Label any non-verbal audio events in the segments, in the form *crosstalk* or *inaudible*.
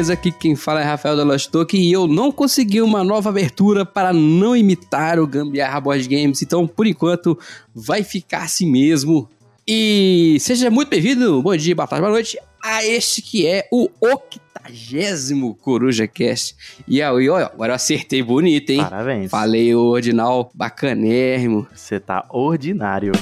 Beleza? Aqui quem fala é Rafael da Lost Token e eu não consegui uma nova abertura para não imitar o Gambiarra Board Games, então por enquanto vai ficar assim mesmo. E seja muito bem-vindo, bom dia, boa tarde, boa noite, a este que é o octagésimo Coruja Cast. E aí, ó, agora eu acertei bonito, hein? Parabéns. Falei o ordinal bacanérrimo. Você tá ordinário.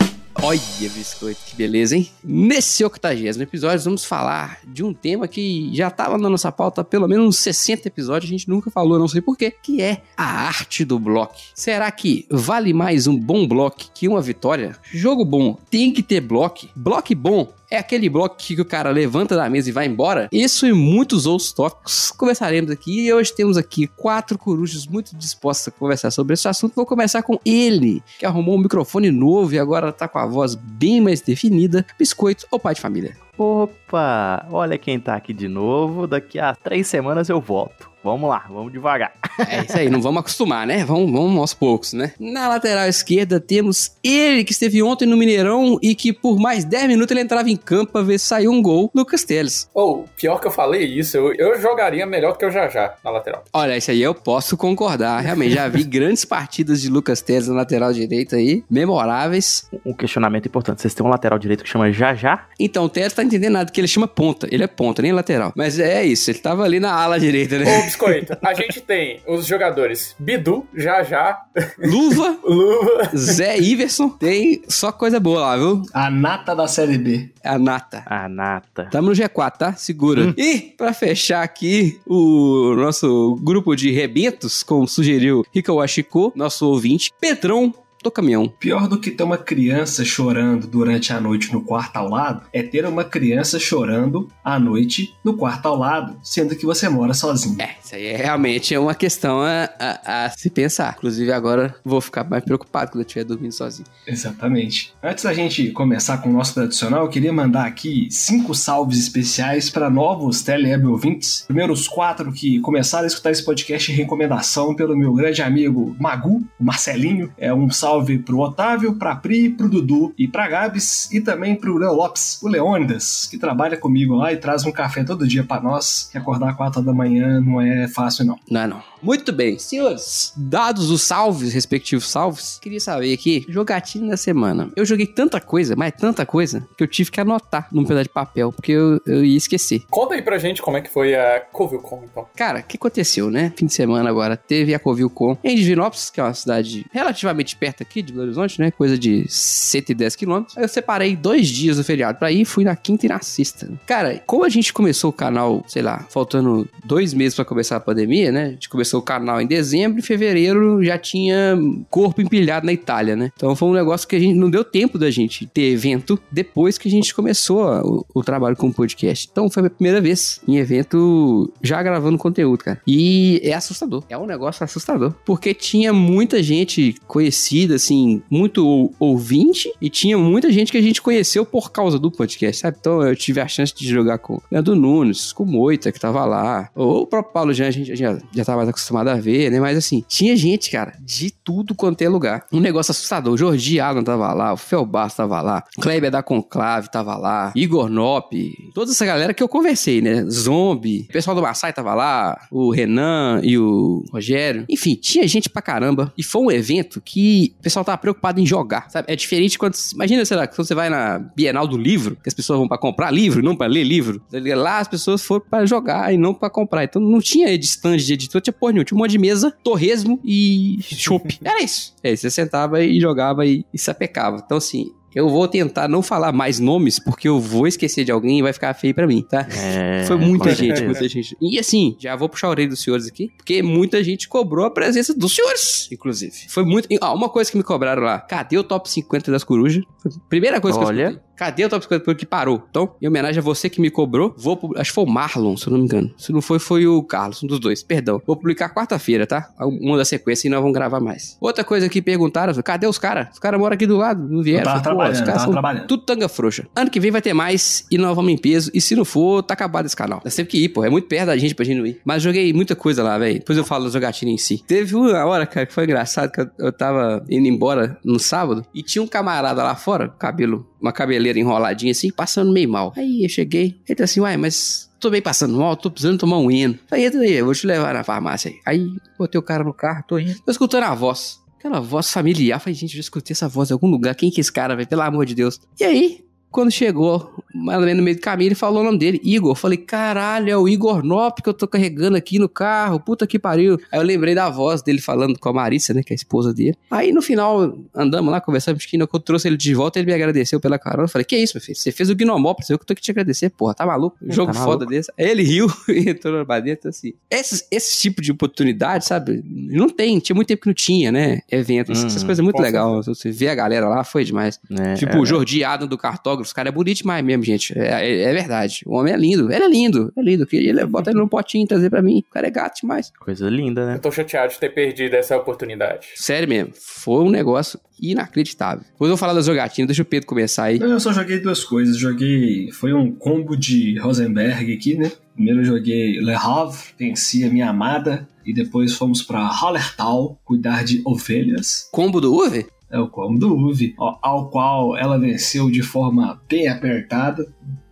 Olha, biscoito, que beleza, hein? Nesse 80 episódio, vamos falar de um tema que já estava na nossa pauta pelo menos uns 60 episódios, a gente nunca falou, não sei porquê, que é a arte do bloco. Será que vale mais um bom bloco que uma vitória? Jogo bom tem que ter bloco. Bloco bom é aquele bloco que o cara levanta da mesa e vai embora? Isso e muitos outros tópicos conversaremos aqui. E hoje temos aqui quatro corujas muito dispostas a conversar sobre esse assunto. Vou começar com ele, que arrumou um microfone novo e agora tá com a voz bem mais definida. Biscoito ou pai de família? Opa! Olha quem tá aqui de novo. Daqui a três semanas eu volto. Vamos lá, vamos devagar. É isso aí, não vamos acostumar, né? Vamos, vamos aos poucos, né? Na lateral esquerda temos ele que esteve ontem no Mineirão e que por mais 10 minutos ele entrava em campo pra ver se saiu um gol, Lucas Teles. Ou, oh, pior que eu falei isso, eu, eu jogaria melhor do que o Jajá na lateral. Olha, isso aí eu posso concordar. Realmente, já vi *laughs* grandes partidas de Lucas Teles na lateral direita aí, memoráveis. Um questionamento importante: vocês têm um lateral direito que chama Jajá? Então, o Teles tá entendendo nada, que ele chama ponta. Ele é ponta, nem lateral. Mas é isso, ele tava ali na ala direita, né? Ô, Biscoito, a gente tem os jogadores Bidu, Jajá, Luva, *laughs* Luva, Zé Iverson. Tem só coisa boa lá, viu? A nata da Série B. A nata. A nata. Tamo no G4, tá? Segura. Hum. E, pra fechar aqui, o nosso grupo de rebentos, como sugeriu Rika Washiko, nosso ouvinte, Pedrão do caminhão. Pior do que ter uma criança chorando durante a noite no quarto ao lado é ter uma criança chorando à noite no quarto ao lado, sendo que você mora sozinho. É, isso aí é realmente é uma questão a, a, a, se pensar. Inclusive, agora vou ficar mais preocupado quando eu estiver dormindo sozinho. Exatamente. Antes da gente começar com o nosso tradicional, eu queria mandar aqui cinco salves especiais para novos Teleb ouvintes. Primeiro, os quatro que começaram a escutar esse podcast em recomendação pelo meu grande amigo Magu, o Marcelinho. É um salve salve pro Otávio, pra Pri, pro Dudu e pra Gabs e também pro Léo Lopes, o Leônidas, que trabalha comigo lá e traz um café todo dia para nós, que acordar 4 da manhã não é fácil não. Não é não. Muito bem, senhores, dados os salves, respectivos salves, queria saber aqui, jogatina da semana. Eu joguei tanta coisa, mas tanta coisa, que eu tive que anotar num pedaço de papel, porque eu, eu ia esquecer. Conta aí pra gente como é que foi a CovilCon, então. Cara, o que aconteceu, né? Fim de semana agora, teve a CovilCon em Divinópolis, que é uma cidade relativamente perto aqui de Belo Horizonte, né? Coisa de 110 quilômetros. Eu separei dois dias do feriado pra ir, fui na quinta e na sexta. Cara, como a gente começou o canal, sei lá, faltando dois meses pra começar a pandemia, né? A gente começou o canal em dezembro, em fevereiro já tinha corpo empilhado na Itália, né? Então foi um negócio que a gente não deu tempo da gente ter evento depois que a gente começou o, o trabalho com o podcast. Então foi a primeira vez em evento já gravando conteúdo, cara. E é assustador. É um negócio assustador. Porque tinha muita gente conhecida, assim, muito ouvinte e tinha muita gente que a gente conheceu por causa do podcast, sabe? Então eu tive a chance de jogar com o Leandro Nunes, com o Moita, que tava lá, ou o próprio Paulo Jean, a gente já, já tava mais acostumado a ver, né? Mas assim, tinha gente, cara, de tudo quanto é lugar. Um negócio assustador. O Jordi Allen tava lá, o Felbass tava lá, Kleber da Conclave tava lá, Igor Nop, toda essa galera que eu conversei, né? Zombie, o pessoal do Massai tava lá, o Renan e o Rogério. Enfim, tinha gente pra caramba. E foi um evento que o pessoal tava preocupado em jogar, sabe? É diferente quando. Imagina, sei lá, quando você vai na Bienal do Livro, que as pessoas vão pra comprar livro, não pra ler livro. Lá as pessoas foram pra jogar e não pra comprar. Então não tinha stand de editor, tinha porra nenhuma. Tinha um monte de mesa, torresmo e chopp. *laughs* Era isso. É, você sentava e jogava e, e sapecava. Então, assim, eu vou tentar não falar mais nomes, porque eu vou esquecer de alguém e vai ficar feio pra mim, tá? É, Foi muita gente, muita gente. E assim, já vou puxar a orelha dos senhores aqui, porque muita gente cobrou a presença dos senhores, inclusive. Foi muito. Ah, uma coisa que me cobraram lá. Cadê o top 50 das corujas? Primeira coisa que eu Olha. escutei. Cadê o Top 50 que parou? Então, em homenagem a você que me cobrou, vou publicar. Acho que foi o Marlon, se eu não me engano. Se não foi, foi o Carlos, um dos dois. Perdão. Vou publicar quarta-feira, tá? Uma da sequência e nós vamos gravar mais. Outra coisa que perguntaram, cadê os caras? Os caras moram aqui do lado, não vieram. Falei, trabalhando, os caras são trabalhando. Tudo tanga frouxa. Ano que vem vai ter mais e nós vamos em peso. E se não for, tá acabado esse canal. Nós temos que ir, pô. É muito perto da gente pra gente não ir. Mas joguei muita coisa lá, velho. Depois eu falo da jogatina em si. Teve uma hora, cara, que foi engraçado, que eu, eu tava indo embora no sábado e tinha um camarada lá fora, cabelo, uma cabeleira enroladinha assim, passando meio mal. Aí eu cheguei, ele tá assim, uai, mas tô bem passando mal, tô precisando tomar um hino. Falei, entra aí, eu vou te levar na farmácia aí. Aí botei o cara no carro, tô indo. Tô escutando a voz. Aquela voz familiar. Falei, gente, eu já escutei essa voz em algum lugar. Quem que é esse cara, velho? Pelo amor de Deus. E aí, quando chegou, mais ou menos no meio do caminho, ele falou o nome dele, Igor. Eu Falei, caralho, é o Igor Nop que eu tô carregando aqui no carro, puta que pariu. Aí eu lembrei da voz dele falando com a Marissa, né, que é a esposa dele. Aí no final, andamos lá, conversamos, que quando eu trouxe ele de volta, ele me agradeceu pela carona. Eu falei, que isso, meu filho? Você fez o Gnomópolis, eu que tô aqui te agradecer, porra, tá maluco? Um jogo tá foda maluco. desse. Aí ele riu *laughs* e entrou na dentro, assim. Esse, esse tipo de oportunidade, sabe, não tem, tinha muito tempo que não tinha, né, eventos, Hum, essas coisas muito com legais. Você vê a galera lá, foi demais. né? Tipo, É, o Jordi Adam do cartógrafo, esse cara é bonito demais mesmo, gente. É, é- é verdade. O homem é lindo. Ele é lindo. É lindo. Ele- botar ele num potinho e trazer pra mim. O cara é gato demais. Coisa linda, né? Eu tô chateado de ter perdido essa oportunidade. Sério mesmo. Foi um negócio inacreditável. Depois eu vou falar da jogatina. Deixa o Pedro começar aí. Não, eu só joguei duas coisas. Joguei. Foi um combo de Rosenberg aqui, né? Primeiro eu joguei Le Havre, venci a minha amada. E depois fomos pra Hallertal cuidar de ovelhas. Combo do Uve? É o combo do Uve, ao qual ela venceu de forma bem apertada.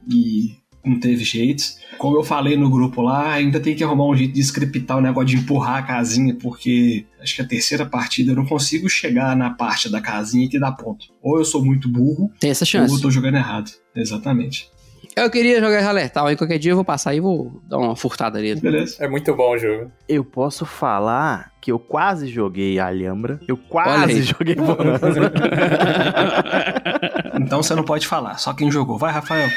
E não teve jeito. Como eu falei no grupo lá, ainda tem que arrumar um jeito de scriptar o negócio de empurrar a casinha, porque acho que a terceira partida eu não consigo chegar na parte da casinha que dá ponto. Ou eu sou muito burro, Tem essa ou chance. eu tô jogando errado. Exatamente. Eu queria jogar Alertal aí. Qualquer dia eu vou passar e vou dar uma furtada nele. Beleza. É muito bom o jogo. Eu posso falar que eu quase joguei Alhambra. Eu quase joguei Bonanza. *laughs* Então você não pode falar, só quem jogou. Vai, Rafael.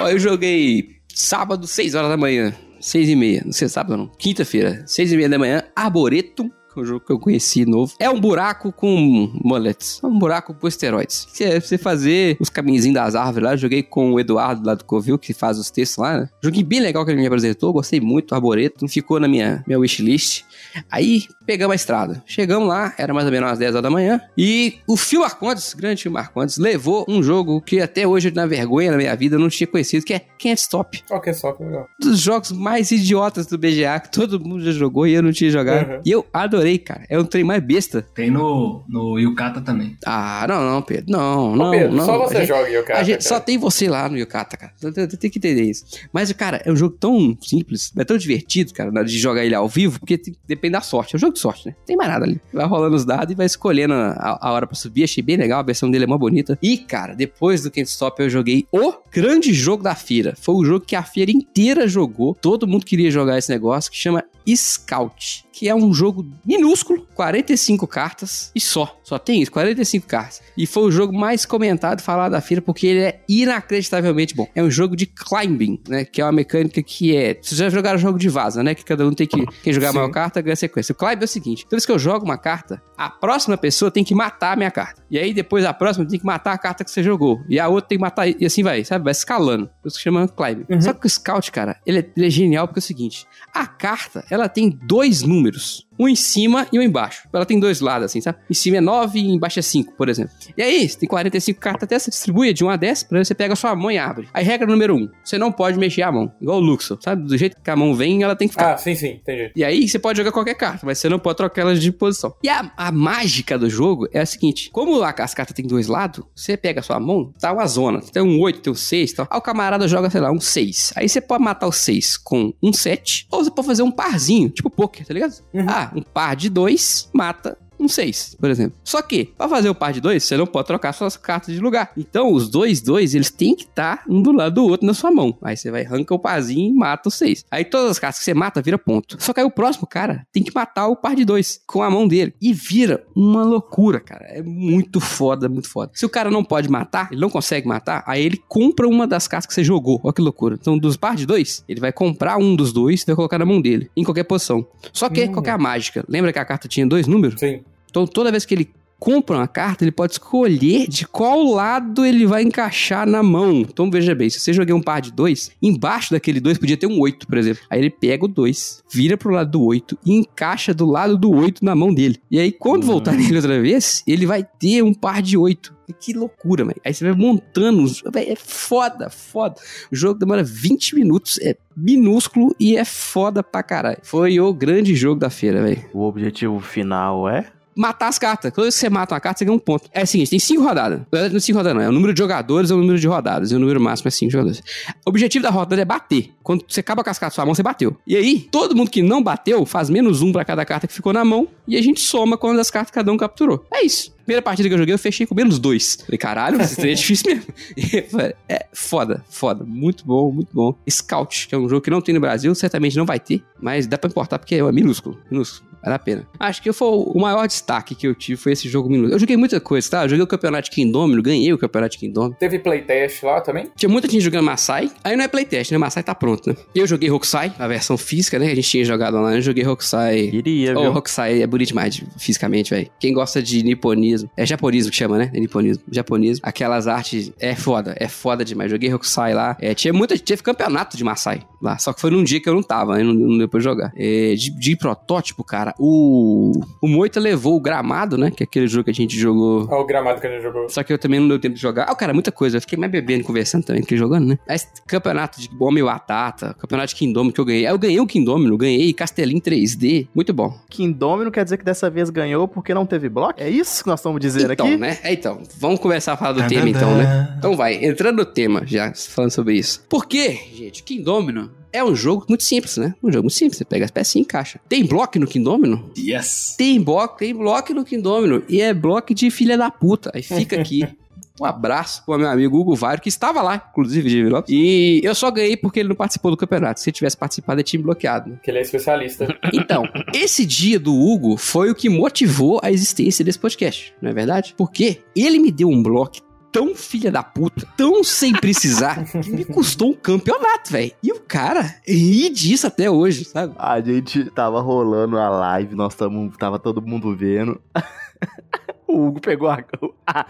Ó, eu joguei sábado, 6 horas da manhã. 6 e meia. Não sei sábado não. Quinta-feira, 6 e meia da manhã. Arboretum. Um jogo que eu conheci novo. É um buraco com mullets. É um buraco com esteroides. É pra você fazer os caminhozinhos das árvores lá. Eu joguei com o Eduardo lá do Covil, que faz os textos lá, né? Joguinho bem legal que ele me apresentou. Gostei muito do Arboretum. Ficou na minha, minha wishlist. Aí pegamos a estrada. Chegamos lá, era mais ou menos umas 10 horas da manhã. E o Phil Marcondes, grande Phil Marcondes, levou um jogo que até hoje, na vergonha na minha vida, eu não tinha conhecido, que é Can't Stop. Ok, só que legal. Um dos jogos mais idiotas do BGA, que todo mundo já jogou e eu não tinha jogado. Uhum. E eu adorei, cara. É um trem mais besta. Tem no, no Yukata também. Ah, não, não, Pedro. Não, não, Ô, Pedro, não. só A você gente- joga Yokata, a gente só tem você lá no Yukata, cara. Você tem- tem que entender isso. Mas, cara, é um jogo tão simples, é tão divertido, cara, na hora de jogar ele ao vivo, porque tem- depende da sorte. É um jogo de sorte, né? Tem mais nada ali. Vai rolando os dados e vai escolhendo a, a hora pra subir. Achei bem legal, a versão dele é mó bonita. E, cara, depois do Can't Stop, eu joguei o grande jogo da feira. Foi o jogo que a feira inteira jogou. Todo mundo queria jogar esse negócio, que chama Scout. Que é um jogo minúsculo, 45 cartas e só. Só tem isso, 45 cartas. E foi o jogo mais comentado falado da feira porque ele é inacreditavelmente bom. É um jogo de climbing, né? Que é uma mecânica que é. Vocês já jogaram jogo de vaza, né? Que cada um tem que. Quem jogar a maior carta ganha sequência. O climb é o seguinte: toda vez que eu jogo uma carta, a próxima pessoa tem que matar a minha carta. E aí depois a próxima tem que matar a carta que você jogou. E a outra tem que matar. E assim vai, sabe? Vai escalando. Por isso que chama climb. Uhum. Só que o Scout, cara, ele é, ele é genial porque é o seguinte: a carta, ela tem dois números números. Um em cima e um embaixo. Ela tem dois lados, assim, sabe? Em cima é 9 e embaixo é 5, por exemplo. E aí, você tem 45 cartas até, você distribui de 1 a 10, pra você pega a sua mão e abre. Aí, regra número 1, você não pode mexer a mão. Igual o Luxo, sabe? Do jeito que a mão vem, ela tem que ficar. Ah, sim, sim, entendi. E aí você pode jogar qualquer carta, mas você não pode trocar elas de posição. E a, a mágica do jogo é a seguinte: como a, as cartas tem dois lados, você pega a sua mão, tá uma zona. Tem um 8, tem um 6 e tal. Aí o camarada joga, sei lá, um 6. Aí você pode matar o 6 com um 7, ou você pode fazer um parzinho, tipo poker, tá ligado? Ah, um par de 2 mata um 6, por exemplo. Só que, pra fazer o par de 2, você não pode trocar suas cartas de lugar. Então, os dois, dois, eles têm que estar um do lado do outro na sua mão. Aí você vai, arranca o parzinho e mata o 6. Aí todas as cartas que você mata, vira ponto. Só que aí o próximo cara tem que matar o par de 2 com a mão dele. E vira uma loucura, cara. É muito foda, muito foda. Se o cara não pode matar, ele não consegue matar, aí ele compra uma das cartas que você jogou. Olha que loucura. Então, dos par de 2, ele vai comprar um dos dois e vai colocar na mão dele, em qualquer posição. Só que, Hum. qual que é a mágica? Lembra que a carta tinha dois números? Sim. Então, toda vez que ele compra uma carta, ele pode escolher de qual lado ele vai encaixar na mão. Então veja bem, se você joguei um par de dois, embaixo daquele dois podia ter um oito, por exemplo. Aí ele pega o dois, vira pro lado do oito e encaixa do lado do oito na mão dele. E aí quando voltar nele outra vez, ele vai ter um par de oito. Que loucura, velho. Aí você vai montando. os- véi, É foda, foda. O jogo demora 20 minutos, é minúsculo e é foda pra caralho. Foi o grande jogo da feira, velho. O objetivo final é. Matar as cartas. Quando você mata uma carta, você ganha um ponto. É o seguinte, tem cinco rodadas. Não é cinco rodadas, não. É o número de jogadores, é o número de rodadas. E o número máximo é cinco jogadores. O objetivo da rodada é bater. Quando você acaba com as cartas na sua mão, você bateu. E aí, todo mundo que não bateu faz menos um pra cada carta que ficou na mão. E a gente soma quantas as cartas cada um capturou. É isso. Primeira partida que eu joguei, eu fechei com menos dois. Falei, caralho, esse trem é difícil mesmo. *laughs* É foda, foda. Muito bom, muito bom. Scout, que é um jogo que não tem no Brasil, certamente não vai ter. Mas dá pra importar porque é minúsculo. Minúsculo. Vale a pena. Acho que foi o maior destaque que eu tive foi esse jogo minúsculo. Eu joguei muita coisa, tá? Eu joguei o campeonato de Kingdomino, ganhei o campeonato de Kingdomino. Teve playtest lá também? Tinha muita gente jogando Masai. Aí não é playtest, né? Masai tá pronto, né? Eu joguei Rokusai, a versão física, né? Que a gente tinha jogado lá. Eu joguei Rokusai. Queria, Oh, viu? Rokusai é bonito demais de- fisicamente, velho. Quem gosta de niponismo, é japonismo que chama, né? É niponismo, japonismo. Aquelas artes é foda, é foda demais. Joguei Rokusai lá. É, tinha muita, teve campeonato de Masai lá. Só que foi num dia que eu não tava, aí não, não deu pra jogar. É, de, de protótipo, cara, o o Moita levou o gramado, né? Que é aquele jogo que a gente jogou Olha o gramado que a gente jogou. só que eu também não deu tempo de jogar. Ah, cara, muita coisa. Eu fiquei mais bebendo conversando também que jogando, né? Aí, campeonato de Homem Batata, campeonato de Kingdom que eu ganhei. Aí eu ganhei o Kingdom, ganhei Castelinho 3D. Muito bom. Kingdomino quer dizer que dessa vez ganhou porque não teve bloco? É isso que nós estamos dizendo então, aqui? né? É, então. Vamos começar a falar do tema, então, né? Então vai, entrando no tema já, falando sobre isso. Por quê, gente? Kingdomino é um jogo muito simples, né? Um jogo muito simples. Você pega as pecinhas e encaixa. Tem bloco no Kingdomino? Yes. Tem bloco, tem bloco no Kingdomino. E é bloco de filha da puta. Aí fica aqui. *laughs* Um abraço pro meu amigo Hugo Vairo, que estava lá, inclusive, de Lopes. E eu só ganhei porque ele não participou do campeonato. Se ele tivesse participado, ele tinha me bloqueado. né? Que ele é especialista. *laughs* Então, esse dia do Hugo foi o que motivou a existência desse podcast, não é verdade? Porque ele me deu um bloco tão filha da puta, tão sem precisar, *laughs* que me custou um campeonato, velho. E o cara ri disso até hoje, sabe? A gente tava rolando a live, nós tamo, tava todo mundo vendo. *laughs* O Hugo pegou a, a,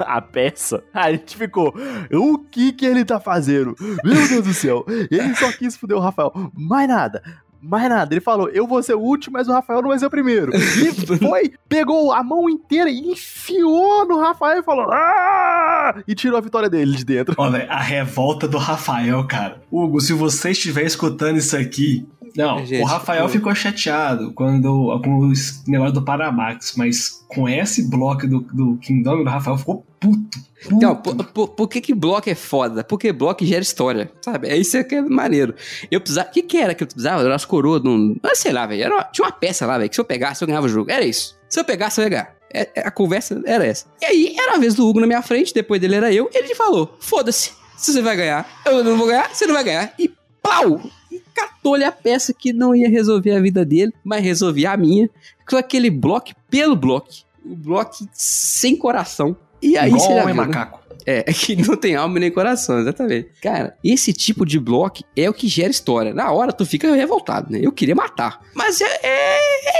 a peça, a gente ficou, o que que ele tá fazendo? Meu Deus do céu, ele só quis fuder o Rafael, mais nada, mais nada. Ele falou, eu vou ser o último, mas o Rafael não vai ser o primeiro. E *laughs* foi, pegou a mão inteira e enfiou no Rafael e falou, "Ah!" e tirou a vitória dele de dentro. Velho, a revolta do Rafael, cara. Hugo, se você estiver escutando isso aqui. Não, Gente, o Rafael eu- ficou chateado quando, com o negócio do Paramax, mas com esse bloco do, do Kingdom, o Rafael ficou puto. puto. Então, por, por- por que que bloco é foda? Porque bloco gera história, sabe? É isso que é maneiro. Eu precisava... O que que era que eu precisava? Era as coroas de um... Ah, sei lá, velho. Uma- Tinha uma peça lá, velho, que se eu pegasse, eu ganhava o jogo. Era isso. Se eu pegasse, eu ia ganhar. É- é- A conversa era essa. E aí, era a vez do Hugo na minha frente, depois dele era eu. Ele falou, foda-se. Se você vai ganhar, eu não vou ganhar, você não vai ganhar. E pau! E catou-lhe a peça que não ia resolver a vida dele, mas resolvia a minha. Com aquele bloco pelo bloco. O bloco sem coração. E aí Igual você já homem viu, né? macaco. É, é que não tem alma nem coração, exatamente. Cara, esse tipo de bloco é o que gera história. Na hora tu fica revoltado, né? Eu queria matar. Mas é, é,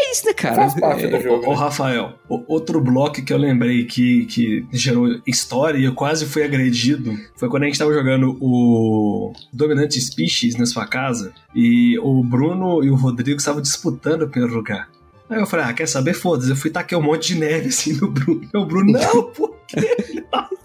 é isso, né, cara? Faz parte É, do jogo. Ô, né? Rafael, o- outro bloco que eu lembrei que, que gerou história e eu quase fui agredido foi quando a gente tava jogando o Dominante Species na sua casa e o Bruno e o Rodrigo estavam disputando o primeiro lugar. Aí eu falei, ah, quer saber? Foda-se, eu fui tacar um monte de neve *laughs* assim no Bruno. O Bruno, não, pô.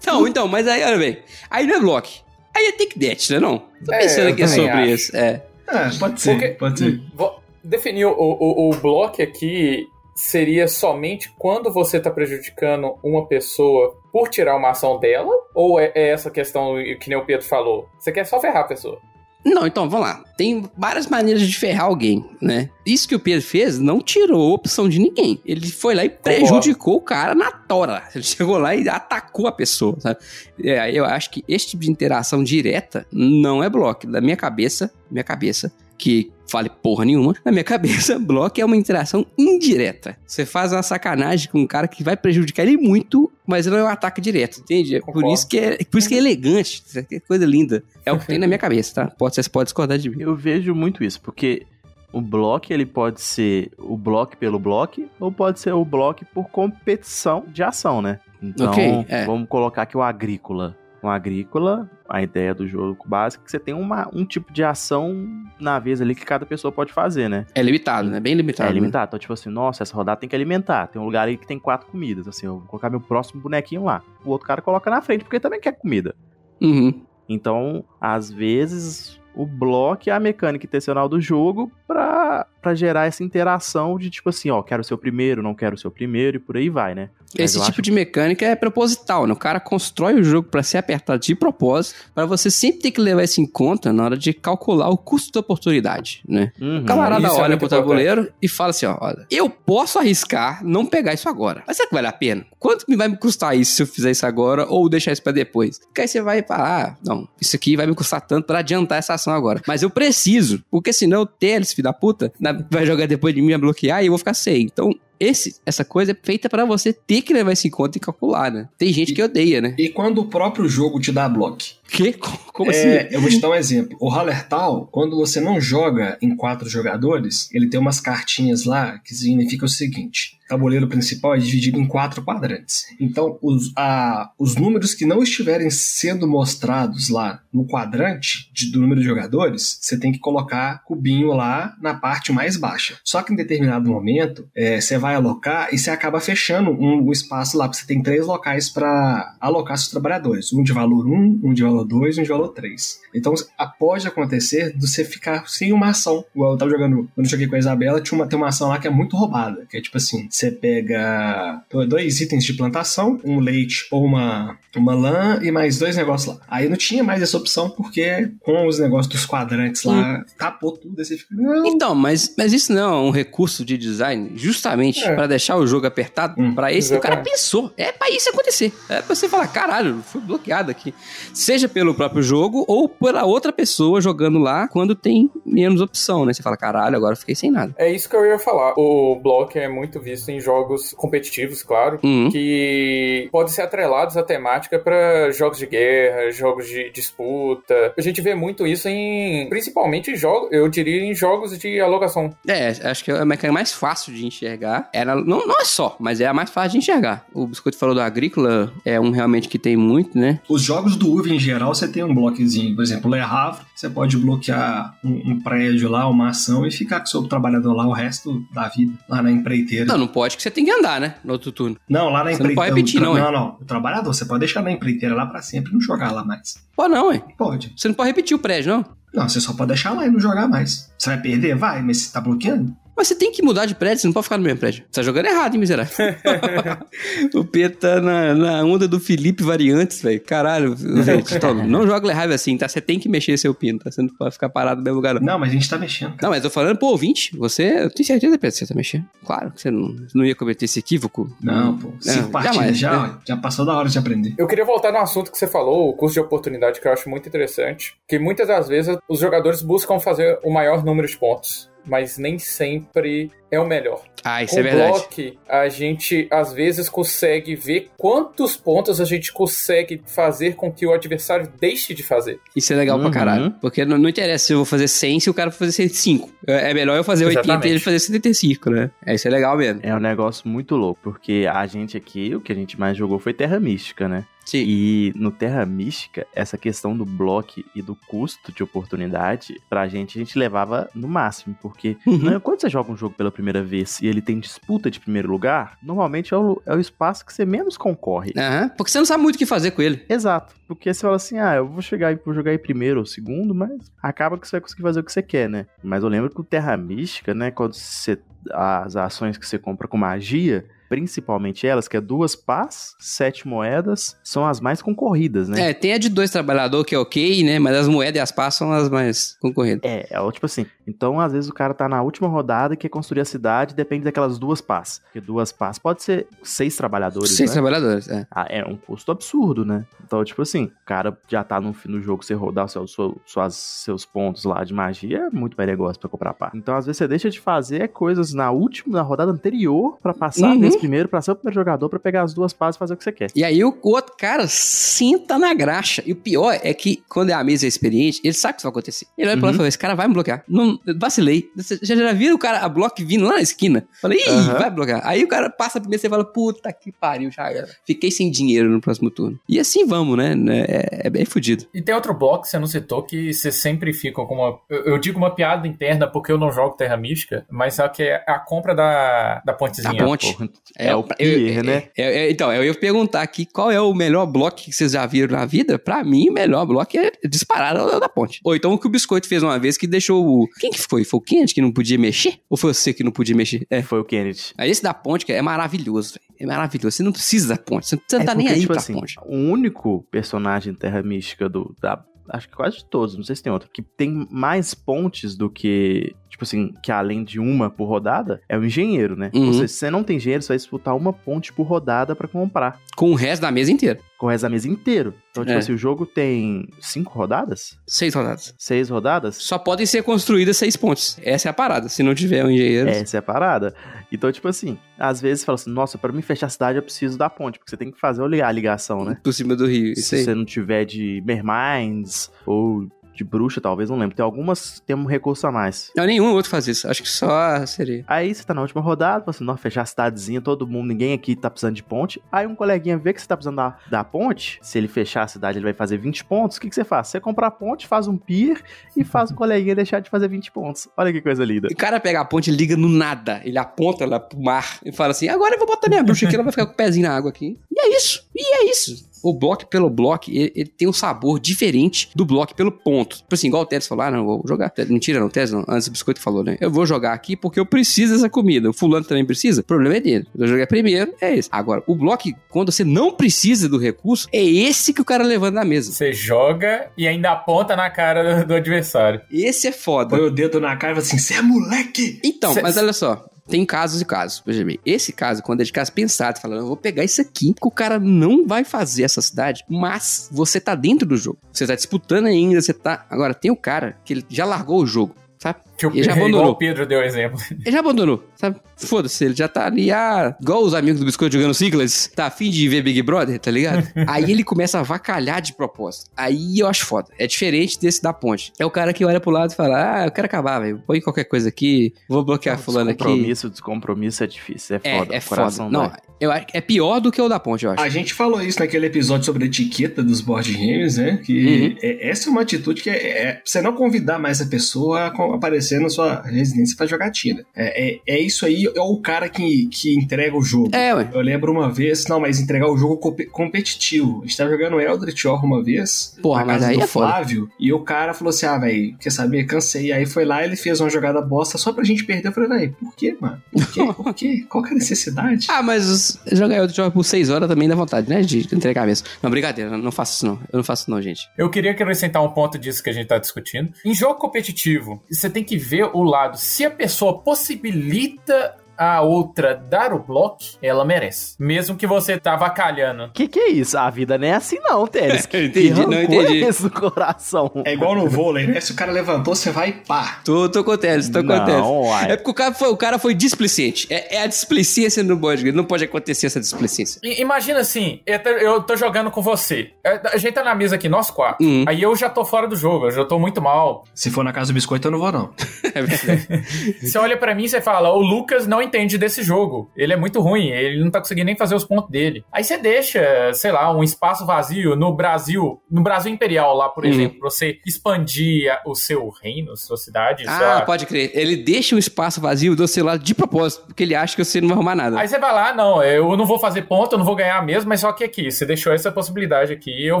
Então, então, mas aí, olha bem. Aí não é bloco. Aí é take that, né não? Tô É, pensando eu aqui sobre acho. isso. É. Ah, pode ser, Porque- pode ser. Vo- Definir o, o, o bloco aqui seria somente quando você tá prejudicando uma pessoa por tirar uma ação dela? Ou é, é essa questão que nem o Pedro falou? Você quer só ferrar a pessoa? Não, então, vamos lá. Tem várias maneiras de ferrar alguém, né? Isso que o Pedro fez não tirou a opção de ninguém. Ele foi lá e prejudicou o cara na tora. Ele chegou lá e atacou a pessoa, sabe? É, eu acho que esse tipo de interação direta não é bloco. Da minha cabeça, minha cabeça, que fale porra nenhuma, na minha cabeça, *laughs* bloco é uma interação indireta. Você faz uma sacanagem com um cara que vai prejudicar ele muito, mas não é um ataque direto, entende? É por Concordo. isso que é, por isso que é elegante, aqui é coisa linda. É o que tem na minha cabeça, tá? Pode, você pode discordar de mim. Eu vejo muito isso, porque O bloco ele pode ser o bloco pelo bloco ou pode ser o bloco por competição de ação, né? Então, Ok, é. vamos colocar aqui o agrícola. Um agrícola, a ideia do jogo básico é que você tem uma, um tipo de ação na vez ali que cada pessoa pode fazer, né? É limitado, né? Bem limitado. É né? limitado. Então, tipo assim, nossa, essa rodada tem que alimentar. Tem um lugar aí que tem quatro comidas. Assim, eu vou colocar meu próximo bonequinho lá. O outro cara coloca na frente, porque também quer comida. Uhum. Então, às vezes, o bloco é a mecânica intencional do jogo pra, pra gerar essa interação de tipo assim, ó, quero ser o primeiro, não quero ser o primeiro e por aí vai, né? Mas Esse tipo acho- de mecânica é proposital, né? O cara constrói o jogo pra ser apertado de propósito, pra você sempre ter que levar isso em conta na hora de calcular o custo da oportunidade, né? Uhum. O camarada é olha muito pro tabuleiro e fala assim, ó, olha, eu posso arriscar não pegar isso agora. Mas será que vale a pena? Quanto me vai me custar isso se eu fizer isso agora ou deixar isso pra depois? Porque aí você vai falar, ah, não, isso aqui vai me custar tanto pra adiantar essa ação agora. Mas eu preciso, porque senão o Teles, filho da puta, vai jogar depois de mim, vai bloquear e eu vou ficar sem. Então, esse, essa coisa é feita pra você ter que levar isso em conta e calcular, né? Tem gente que odeia, né? E quando o próprio jogo te dá bloco? Que? Como assim? É, eu vou te dar um exemplo. O Hallertal, quando você não joga em quatro jogadores, ele tem umas cartinhas lá que significa o seguinte: o tabuleiro principal é dividido em quatro quadrantes. Então, os, a- os números que não estiverem sendo mostrados lá no quadrante de- do número de jogadores, você tem que colocar cubinho lá na parte mais baixa. Só que em determinado momento, é, você vai alocar e você acaba fechando um, um espaço lá, porque você tem três locais para alocar seus trabalhadores: um de valor 1, um de valor 2 e um de valor 3. Então pode acontecer de você ficar sem uma ação. Igual eu tava jogando, quando eu joguei com a Isabela, tinha uma, tem uma ação lá que é muito roubada. Que é tipo assim: você pega dois itens de plantação, um leite ou uma, uma lã e mais dois negócios lá. Aí não tinha mais essa opção, porque com os negócios dos quadrantes lá, tapou tudo. Aí você fica. Não, Então, mas, mas isso não é um recurso de design justamente É. pra deixar o jogo apertado? Hum, pra esse o cara pensou. É pra isso acontecer. É pra você falar, caralho, fui bloqueado aqui. Seja pelo próprio jogo ou pela outra pessoa jogando lá quando tem menos opção, né? Você fala, caralho, agora eu fiquei sem nada. É isso que eu ia falar. O bloco é muito visto em jogos competitivos, claro, Uhum. que podem ser atrelados à temática para jogos de guerra, jogos de disputa. A gente vê muito isso em, principalmente em jogos, eu diria em jogos de alocação. É, acho que é a mecânica mais fácil de enxergar. Era, não, não é só, mas é a mais fácil de enxergar. O Biscoito falou do Agrícola, é um realmente que tem muito, né? Os jogos do UV em geral, você tem um bloquezinho. Por exemplo, Le Havre, você pode bloquear um, um prédio lá, uma ação, e ficar com o seu trabalhador lá o resto da vida, lá na empreiteira. Não, não pode que você tem que andar, né? No outro turno. Não, lá na Você não empreiteira. pode repetir, o tra- não, é? Não, não. O trabalhador, você pode deixar na empreiteira lá pra sempre e não jogar lá mais. Pô, não, ué. Pode. Você não pode repetir o prédio, não? Não, você só pode deixar lá e não jogar mais. Você vai perder? Vai, mas você tá bloqueando? Mas você tem que mudar de prédio, você não pode ficar no mesmo prédio. Você tá jogando errado, hein, miserável? *laughs* o P tá na, na onda do Felipe Variantes, velho. Caralho, gente. Então, *laughs* não joga raiva assim, tá? Você tem que mexer seu pino, tá? Você não pode ficar parado no mesmo lugar, não. Não, mas a gente tá mexendo. cara. Não, mas eu tô falando pro ouvinte, você, eu tenho certeza, Pedro, que você tá mexendo. Claro que você não, você não ia cometer esse equívoco. Não, pô. Cinco partidas jamais, já, né? já passou da hora de aprender. Eu queria voltar no assunto que você falou, o custo de oportunidade, que eu acho muito interessante. Que muitas das vezes os jogadores buscam fazer o maior número de pontos, mas nem sempre é o melhor. Ah, isso Com é verdade. block, a gente às vezes consegue ver quantos pontos a gente consegue fazer com que o adversário deixe de fazer. Isso é legal pra Uhum. caralho. Porque não, não interessa se eu vou fazer 100 se o cara for fazer 105. É é melhor eu fazer 80 e Exatamente. ele fazer 75, né? É, isso é legal mesmo. É um negócio muito louco, porque a gente aqui, o que a gente mais jogou foi Terra Mística, né? Sim. E no Terra Mística, essa questão do bloco e do custo de oportunidade, pra gente, a gente levava no máximo. Porque Uhum. né, quando você joga um jogo pela primeira vez e ele tem disputa de primeiro lugar, normalmente é o, é o espaço que você menos concorre. Aham, porque você não sabe muito o que fazer com ele. Exato. Porque você fala assim, ah, eu vou chegar e vou jogar aí primeiro ou segundo, mas acaba que você vai conseguir fazer o que você quer, né? Mas eu lembro que o Terra Mística, né, quando você. As ações que você compra com magia, principalmente elas, que é duas pás, sete moedas, são as mais concorridas, né? É, tem a de dois trabalhador que é ok, né? Mas as moedas e as pás são as mais concorridas. É, é tipo assim. Então, às vezes, o cara tá na última rodada e quer construir a cidade, depende daquelas duas pás. Porque duas pás pode ser seis trabalhadores, Seis né? trabalhadores, é. Ah, é um custo absurdo, né? Então, tipo assim, o cara já tá no fim do jogo, você rodar seu, seu- suas, seus pontos lá de magia, é muito mais negócio pra comprar pá. Então, às vezes, você deixa de fazer coisas na última, na rodada anterior, pra passar Uhum. Primeiro pra ser o primeiro jogador pra pegar as duas pás e fazer o que você quer. E aí o, o outro cara senta na graxa. E o pior é que quando é a mesa experiente, ele sabe o que isso vai acontecer. Ele vai Uhum. falar, fala, esse cara vai me bloquear. Não, vacilei. Você já, já viram o cara, a bloco vindo lá na esquina? Falei, ih, Aham. vai bloquear. Aí o cara passa primeiro e você fala, puta que pariu, já era. Fiquei sem dinheiro no próximo turno. E assim vamos, né? É, é bem fudido. E tem outro bloco que você não citou que você sempre fica com uma. Eu, eu digo uma piada interna porque eu não jogo Terra Mística, mas só que é a compra da, da pontezinha. Da ponte. Porra, É, o eu- pier, né? é- é- então, eu ia perguntar aqui qual é o melhor bloco que vocês já viram na vida. Pra mim, o melhor bloco é disparar o da ponte. Ou então o que o Biscoito fez uma vez que deixou o. Quem que foi? Foi o Kennedy que não podia mexer? Ou foi você que não podia mexer? É. Foi o Kennedy. Aí esse da ponte que é maravilhoso, velho. É maravilhoso. Você não precisa da ponte. Você não É tá nem porque, aí tipo pra assim, ponte. O único personagem Terra Mística do. Da, acho que quase todos, não sei se tem outro, que tem mais pontes do que. Tipo assim, que além de uma por rodada, é o engenheiro, né? Uhum. Ou seja, se você não tem dinheiro, você vai disputar uma ponte por rodada pra comprar. Com o resto da mesa inteira. Com o resto da mesa inteiro. Então, tipo É. assim, o jogo tem cinco rodadas? Seis rodadas. Seis rodadas? Só podem ser construídas seis pontes. Essa é a parada. Se não tiver um engenheiro. Essa é a parada. Então, tipo assim, às vezes você fala assim, nossa, pra mim fechar a cidade eu preciso da ponte, porque você tem que fazer a ligação, né? Por cima do rio. Se você não tiver de Mermines ou de bruxa, talvez, não lembro. Tem algumas, tem um recurso a mais. Não, nenhum outro faz isso. Acho que só a sereia. Aí você tá na última rodada, assim, não, fechar a cidadezinha, todo mundo, ninguém aqui tá precisando de ponte. Aí um coleguinha vê que você tá precisando da, da ponte, se ele fechar a cidade, ele vai fazer 20 pontos. O que, que você faz? Você compra a ponte, faz um pier e faz o *laughs* coleguinha deixar de fazer 20 pontos. Olha que coisa linda. O cara pega a ponte, liga no nada. Ele aponta lá pro mar e fala assim: agora eu vou botar minha bruxa aqui, ela vai ficar com o pezinho na água aqui. E é isso. E é isso. O bloco pelo bloco, ele, ele tem um sabor diferente do bloco pelo ponto. Tipo assim, igual o Teres falou, ah, não, vou jogar. Mentira, não, o Teres não. Antes o Biscoito falou, né? Eu vou jogar aqui porque eu preciso dessa comida. O fulano também precisa. O problema é dele. Eu joguei primeiro, é esse. Agora, o bloco, quando você não precisa do recurso, é esse que o cara levanta na mesa. Você joga e ainda aponta na cara do, do adversário. Esse é foda. Põe o dedo na cara e fala assim: você é moleque! Então, Cê- mas olha só. Tem casos e casos. Veja bem, esse caso, quando é de caso pensado, falando, eu vou pegar isso aqui, que o cara não vai fazer essa cidade, mas você tá dentro do jogo. Você tá disputando ainda, você tá. Agora, tem o cara que ele já largou o jogo, sabe? Que o, Ele já *laughs* igual abandonou. o Pedro deu exemplo. Ele já abandonou, sabe? Foda-se, ele já tá ali, ah, igual os amigos do Biscoito jogando Ciclas, tá afim de ver Big Brother, tá ligado? *laughs* Aí ele começa a avacalhar de propósito. Aí eu acho foda. É diferente desse da ponte. É o cara que olha pro lado e fala, ah, eu quero acabar, velho. Põe qualquer coisa aqui, vou bloquear fulano aqui. Compromisso, descompromisso é difícil, é É, foda. é o coração foda. Não, eu acho que é pior do que o da ponte, eu acho. A gente falou isso naquele episódio sobre a etiqueta dos board games, né? Que Uhum. é- essa é uma atitude que é, é você não convidar mais a pessoa a aparecer na sua residência pra jogatina. É, é, é isso aí, é o cara que, que entrega o jogo. É, ué. Eu lembro uma vez, não, mas entregar o jogo compe- competitivo. A gente tava jogando Eldritch Horror uma vez. Porra, na mas casa aí do é foda. Flávio. E o cara falou assim: ah, velho, quer saber? Cansei. Aí foi lá, ele fez uma jogada bosta só pra gente perder. Eu falei, velho, por quê, mano? Por quê? *laughs* Por quê? Qual que é a necessidade? Ah, mas os- jogar outro jogo por 6 horas também dá vontade, né? De entregar mesmo. Não, brincadeira, não faço isso não. Eu não faço isso não, gente. Eu queria acrescentar um ponto disso que a gente tá discutindo. Em jogo competitivo, você tem que ver o lado. Se a pessoa possibilita a outra dar o bloco, ela merece. Mesmo que você tá avacalhando. Que que é isso? A vida não é assim não, Teres. *laughs* Que Entendi, não entendi. é esse do coração? É igual no vôlei, né? Se o cara levantou, você vai e pá. Tô, tô com o Teles, tô com o Teles. É porque o cara foi, o cara foi displicente. É, é a displicência no game. Não pode acontecer essa displicência. I- Imagina assim, eu tô- eu tô jogando com você. É, A gente tá na mesa aqui, nós quatro. Uhum. Aí eu já tô fora do jogo, eu já tô muito mal. Se for na casa do biscoito, eu não vou, não. *laughs* É verdade. *laughs* Você olha pra mim e você fala, o Lucas não entende desse jogo. Ele é muito ruim, ele não tá conseguindo nem fazer os pontos dele. Aí você deixa, sei lá, um espaço vazio no Brasil, no Brasil Imperial lá, por Uhum. exemplo, pra você expandir a- o seu reino, sua cidade, ah, pode crer. Ele deixa um espaço vazio do seu lado de propósito, porque ele acha que você não vai arrumar nada. Aí você vai lá, não, eu não vou fazer ponto, eu não vou ganhar mesmo, mas só que aqui, você deixou essa possibilidade aqui, eu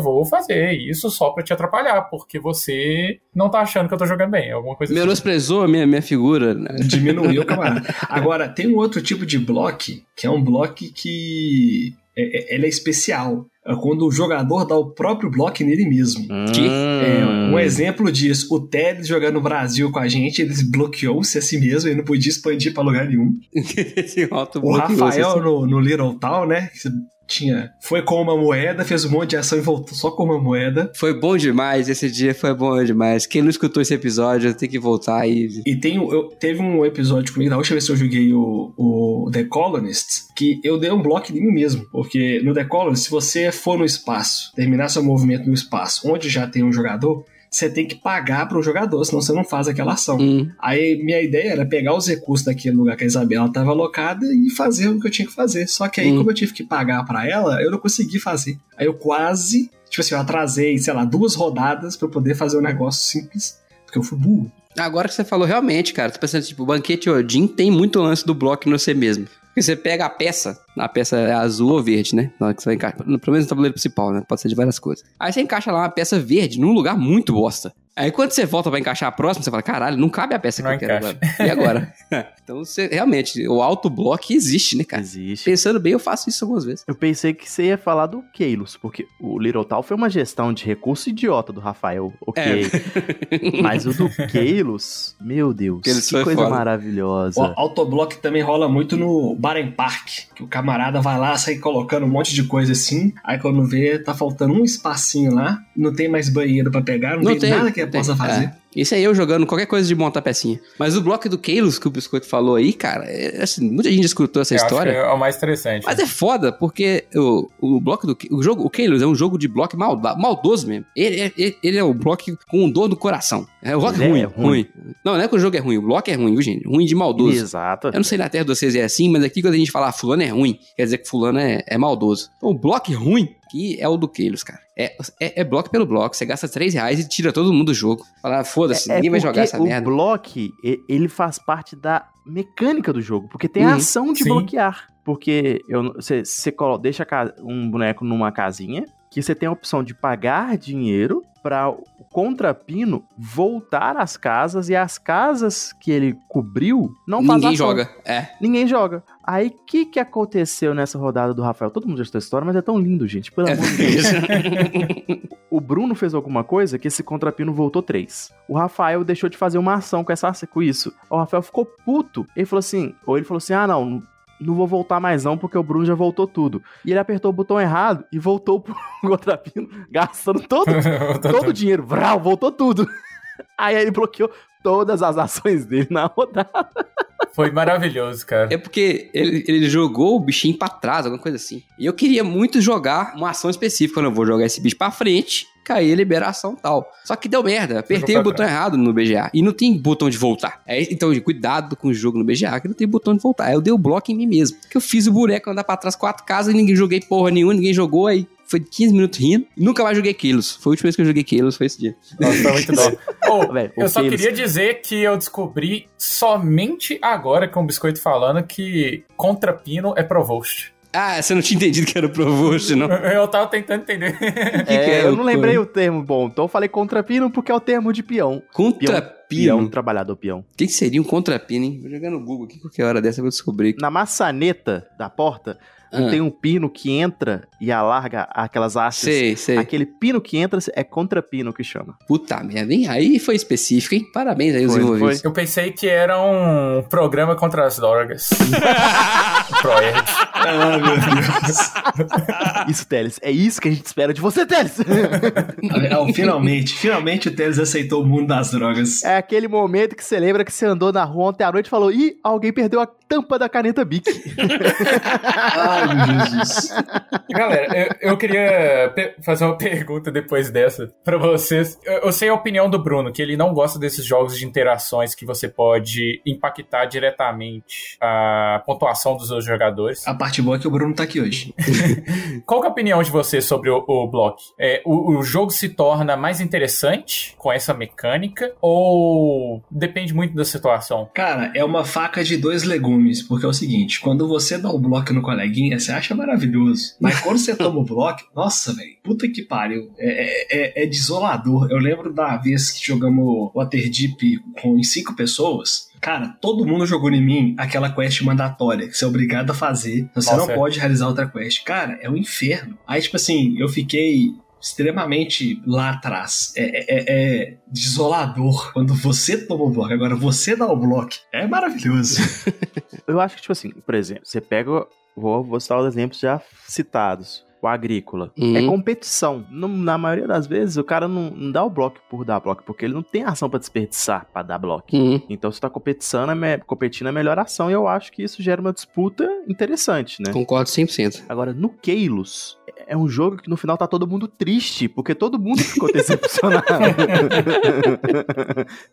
vou fazer isso só pra te atrapalhar, porque você não tá achando que eu tô jogando bem, alguma coisa assim. Menosprezou a minha, minha figura. né? Diminuiu, *laughs* camarada. Agora, tem um outro tipo de bloco, que é um bloco que é, é- ele é especial. É quando o jogador dá o próprio bloco nele mesmo. Que? É, um exemplo disso, o Teles jogando no Brasil com a gente, ele bloqueou-se a si mesmo, ele não podia expandir pra lugar nenhum. *laughs* O Rafael no, no Little Town, né? Tinha. Foi com uma moeda, fez um monte de ação e voltou só com uma moeda. Foi bom demais, esse dia foi bom demais. Quem não escutou esse episódio tem que voltar aí. E tem, eu, teve um episódio comigo, da última vez que eu joguei o, o The Colonists, que eu dei um bloco em mim mesmo. Porque no The Colonists, se você for no espaço, terminar seu movimento no espaço, onde já tem um jogador, você tem que pagar para o jogador, senão você não faz aquela ação. Hum. Aí minha ideia era pegar os recursos daquele lugar que a Isabela estava alocada e fazer o que eu tinha que fazer. Só que aí, Hum. como eu tive que pagar para ela, eu não consegui fazer. Aí eu quase, tipo assim, eu atrasei, sei lá, duas rodadas para eu poder fazer um negócio simples, porque eu fui burro. Agora que você falou realmente, cara, tô pensando, tipo, o Banquete Odin tem muito lance do bloco no você mesmo. Porque você pega a peça, a peça é azul ou verde, né? Na hora que você vai encaixar. Pelo menos no tabuleiro principal, né? Pode ser de várias coisas. Aí você encaixa lá uma peça verde num lugar muito bosta. Aí quando você volta pra encaixar a próxima, você fala, caralho, não cabe a peça que Não eu quero encaixa. agora. E agora? *laughs* então você, realmente, o auto-block existe, né, cara? Existe. Pensando bem, eu faço isso algumas vezes. Eu pensei que você ia falar do Keilos, porque o Little Tal foi uma gestão de recurso idiota do Rafael, ok. *laughs* Mas o do Keilos, meu Deus, Keilos que coisa foda. maravilhosa. O autoblock também rola muito no Baren Park, que o camarada vai lá, sai colocando um monte de coisa assim, aí quando vê, tá faltando um espacinho lá, não tem mais banheiro pra pegar, não, tem, nada que ele tem. possa fazer. É. Isso aí eu jogando qualquer coisa de montar pecinha. Mas o bloco do Keilos que o Biscoito falou aí, cara, é, assim, muita gente escutou essa Eu acho história. que é o mais interessante. Mas é foda, porque o, o bloco do. O jogo, o Keilos é um jogo de bloco malda, maldoso mesmo. Ele, é- ele, ele é o bloco com dor no coração. É o bloco é ruim, ruim. ruim, Não, não é que o jogo é ruim, o bloco é ruim, viu, gente? Ruim de maldoso. Exato. Eu não sei na terra de vocês é assim, mas aqui quando a gente fala ah, fulano é ruim, quer dizer que fulano é, é maldoso. Então o bloco ruim, que é o do Keilos, cara. É, é, é bloco pelo bloco, você gasta 3 reais e tira todo mundo do jogo. Fala, ah, foda-se, ninguém vai jogar essa o merda. block, e- ele faz parte da mecânica do jogo, porque tem a Uhum. ação de Sim. bloquear. Porque eu- você deixa a um boneco numa casinha, que você tem a opção de pagar dinheiro para o contrapino voltar às casas e as casas que ele cobriu não Ninguém joga. É. Ninguém joga. Aí, o que, que aconteceu nessa rodada do Rafael? Todo mundo já a história, mas é tão lindo, gente. Pelo É amor de Deus. *laughs* *laughs* O Bruno fez alguma coisa que esse contrapino voltou três. O Rafael deixou de fazer uma ação com, essa, com isso. O Rafael ficou puto. Ele falou assim: ou ele falou assim: ah, não. Não vou voltar mais não, porque o Bruno já voltou tudo. E ele apertou o botão errado e voltou pro *laughs* contrapino, gastando todo, *laughs* todo o dinheiro. Vral, voltou tudo. *laughs* Aí ele bloqueou todas as ações dele na rodada. Foi maravilhoso, cara. É porque ele, ele jogou o bichinho pra trás, alguma coisa assim. E eu queria muito jogar uma ação específica. Quando eu vou jogar esse bicho pra frente, cair liberação tal. Só que deu merda. Apertei o botão errado no BGA. E não tem botão de voltar. É, então, cuidado com o jogo no BGA, que não tem botão de voltar. Aí eu dei o bloco em mim mesmo. Que eu fiz o boneco andar pra trás quatro casas e ninguém joguei porra nenhuma, ninguém jogou. Aí foi 15 minutos rindo. Nunca mais joguei Kilos. Foi a última vez que eu joguei Kilos, foi esse dia. Nossa, foi muito dó. Oh, *laughs* Velho, eu só queria dizer que eu descobri somente agora com o Biscoito falando que contrapino é provost. Ah, você não tinha entendido que era o Provost, não? *laughs* Eu tava tentando entender. *laughs* que É, que é eu não lembrei o termo bom, então eu falei contrapino porque é o termo de peão. Peão, Contrapino. trabalhador peão. O que, que seria um contrapino, hein? Vou jogar no Google aqui, qualquer hora dessa eu vou descobrir. Na maçaneta da porta, não Ah. tem um pino que entra e alarga aquelas hastes. Sei, sei. Aquele pino que entra é contrapino que chama. Puta merda, hein? Aí foi específico, hein? Parabéns aí, os Foi, envolvidos. Eu pensei que era um programa contra as drogas. *laughs* Proerd. Ah, meu Deus. Isso, Teles. É isso que a gente espera de você, Teles. Ah, finalmente, finalmente o Teles aceitou o mundo das drogas. é aquele momento que você lembra que você andou na rua ontem à noite e falou: ih, alguém perdeu a tampa da caneta Bic. *laughs* Ai, Jesus. Galera, eu, eu queria fazer uma *laughs* pergunta depois dessa pra vocês. Eu, eu sei a opinião do Bruno, que ele não gosta desses jogos de interações que você pode impactar diretamente a pontuação dos seus jogadores. A parte boa é que o Bruno tá aqui hoje. *laughs* Qual é a opinião de vocês sobre o, o block? É, o, o jogo se torna mais interessante com essa mecânica ou depende muito da situação? Cara, é uma faca de dois legumes, porque é o seguinte, quando você dá o bloco no coleguinha, você acha maravilhoso. Mas quando você toma o bloco, nossa, velho, puta que pariu. É, é, é desolador. Eu lembro da vez que jogamos Waterdeep com em cinco pessoas. Cara, todo mundo jogou em mim aquela quest mandatória que você é obrigado a fazer. Você Nossa, não é. pode realizar outra quest. Cara, é um inferno. Aí, tipo assim, eu fiquei extremamente lá atrás. É, é- é desolador quando você toma o bloco. Agora, você dá o bloco. É maravilhoso. *laughs* Eu acho que, tipo assim, por exemplo, você pega vou, vou citar os exemplos já citados. O agrícola. Uhum. É competição. Não- na maioria das vezes, o cara não, não dá o bloco por dar bloco, porque ele não tem ação pra desperdiçar pra dar bloco. Uhum. Então, se tá competindo, é competindo é melhor ação, e eu acho que isso gera uma disputa interessante, né? Concordo 100%. Agora, no Keilos, é um jogo que no final tá todo mundo triste, porque todo mundo ficou *laughs* decepcionado. *laughs*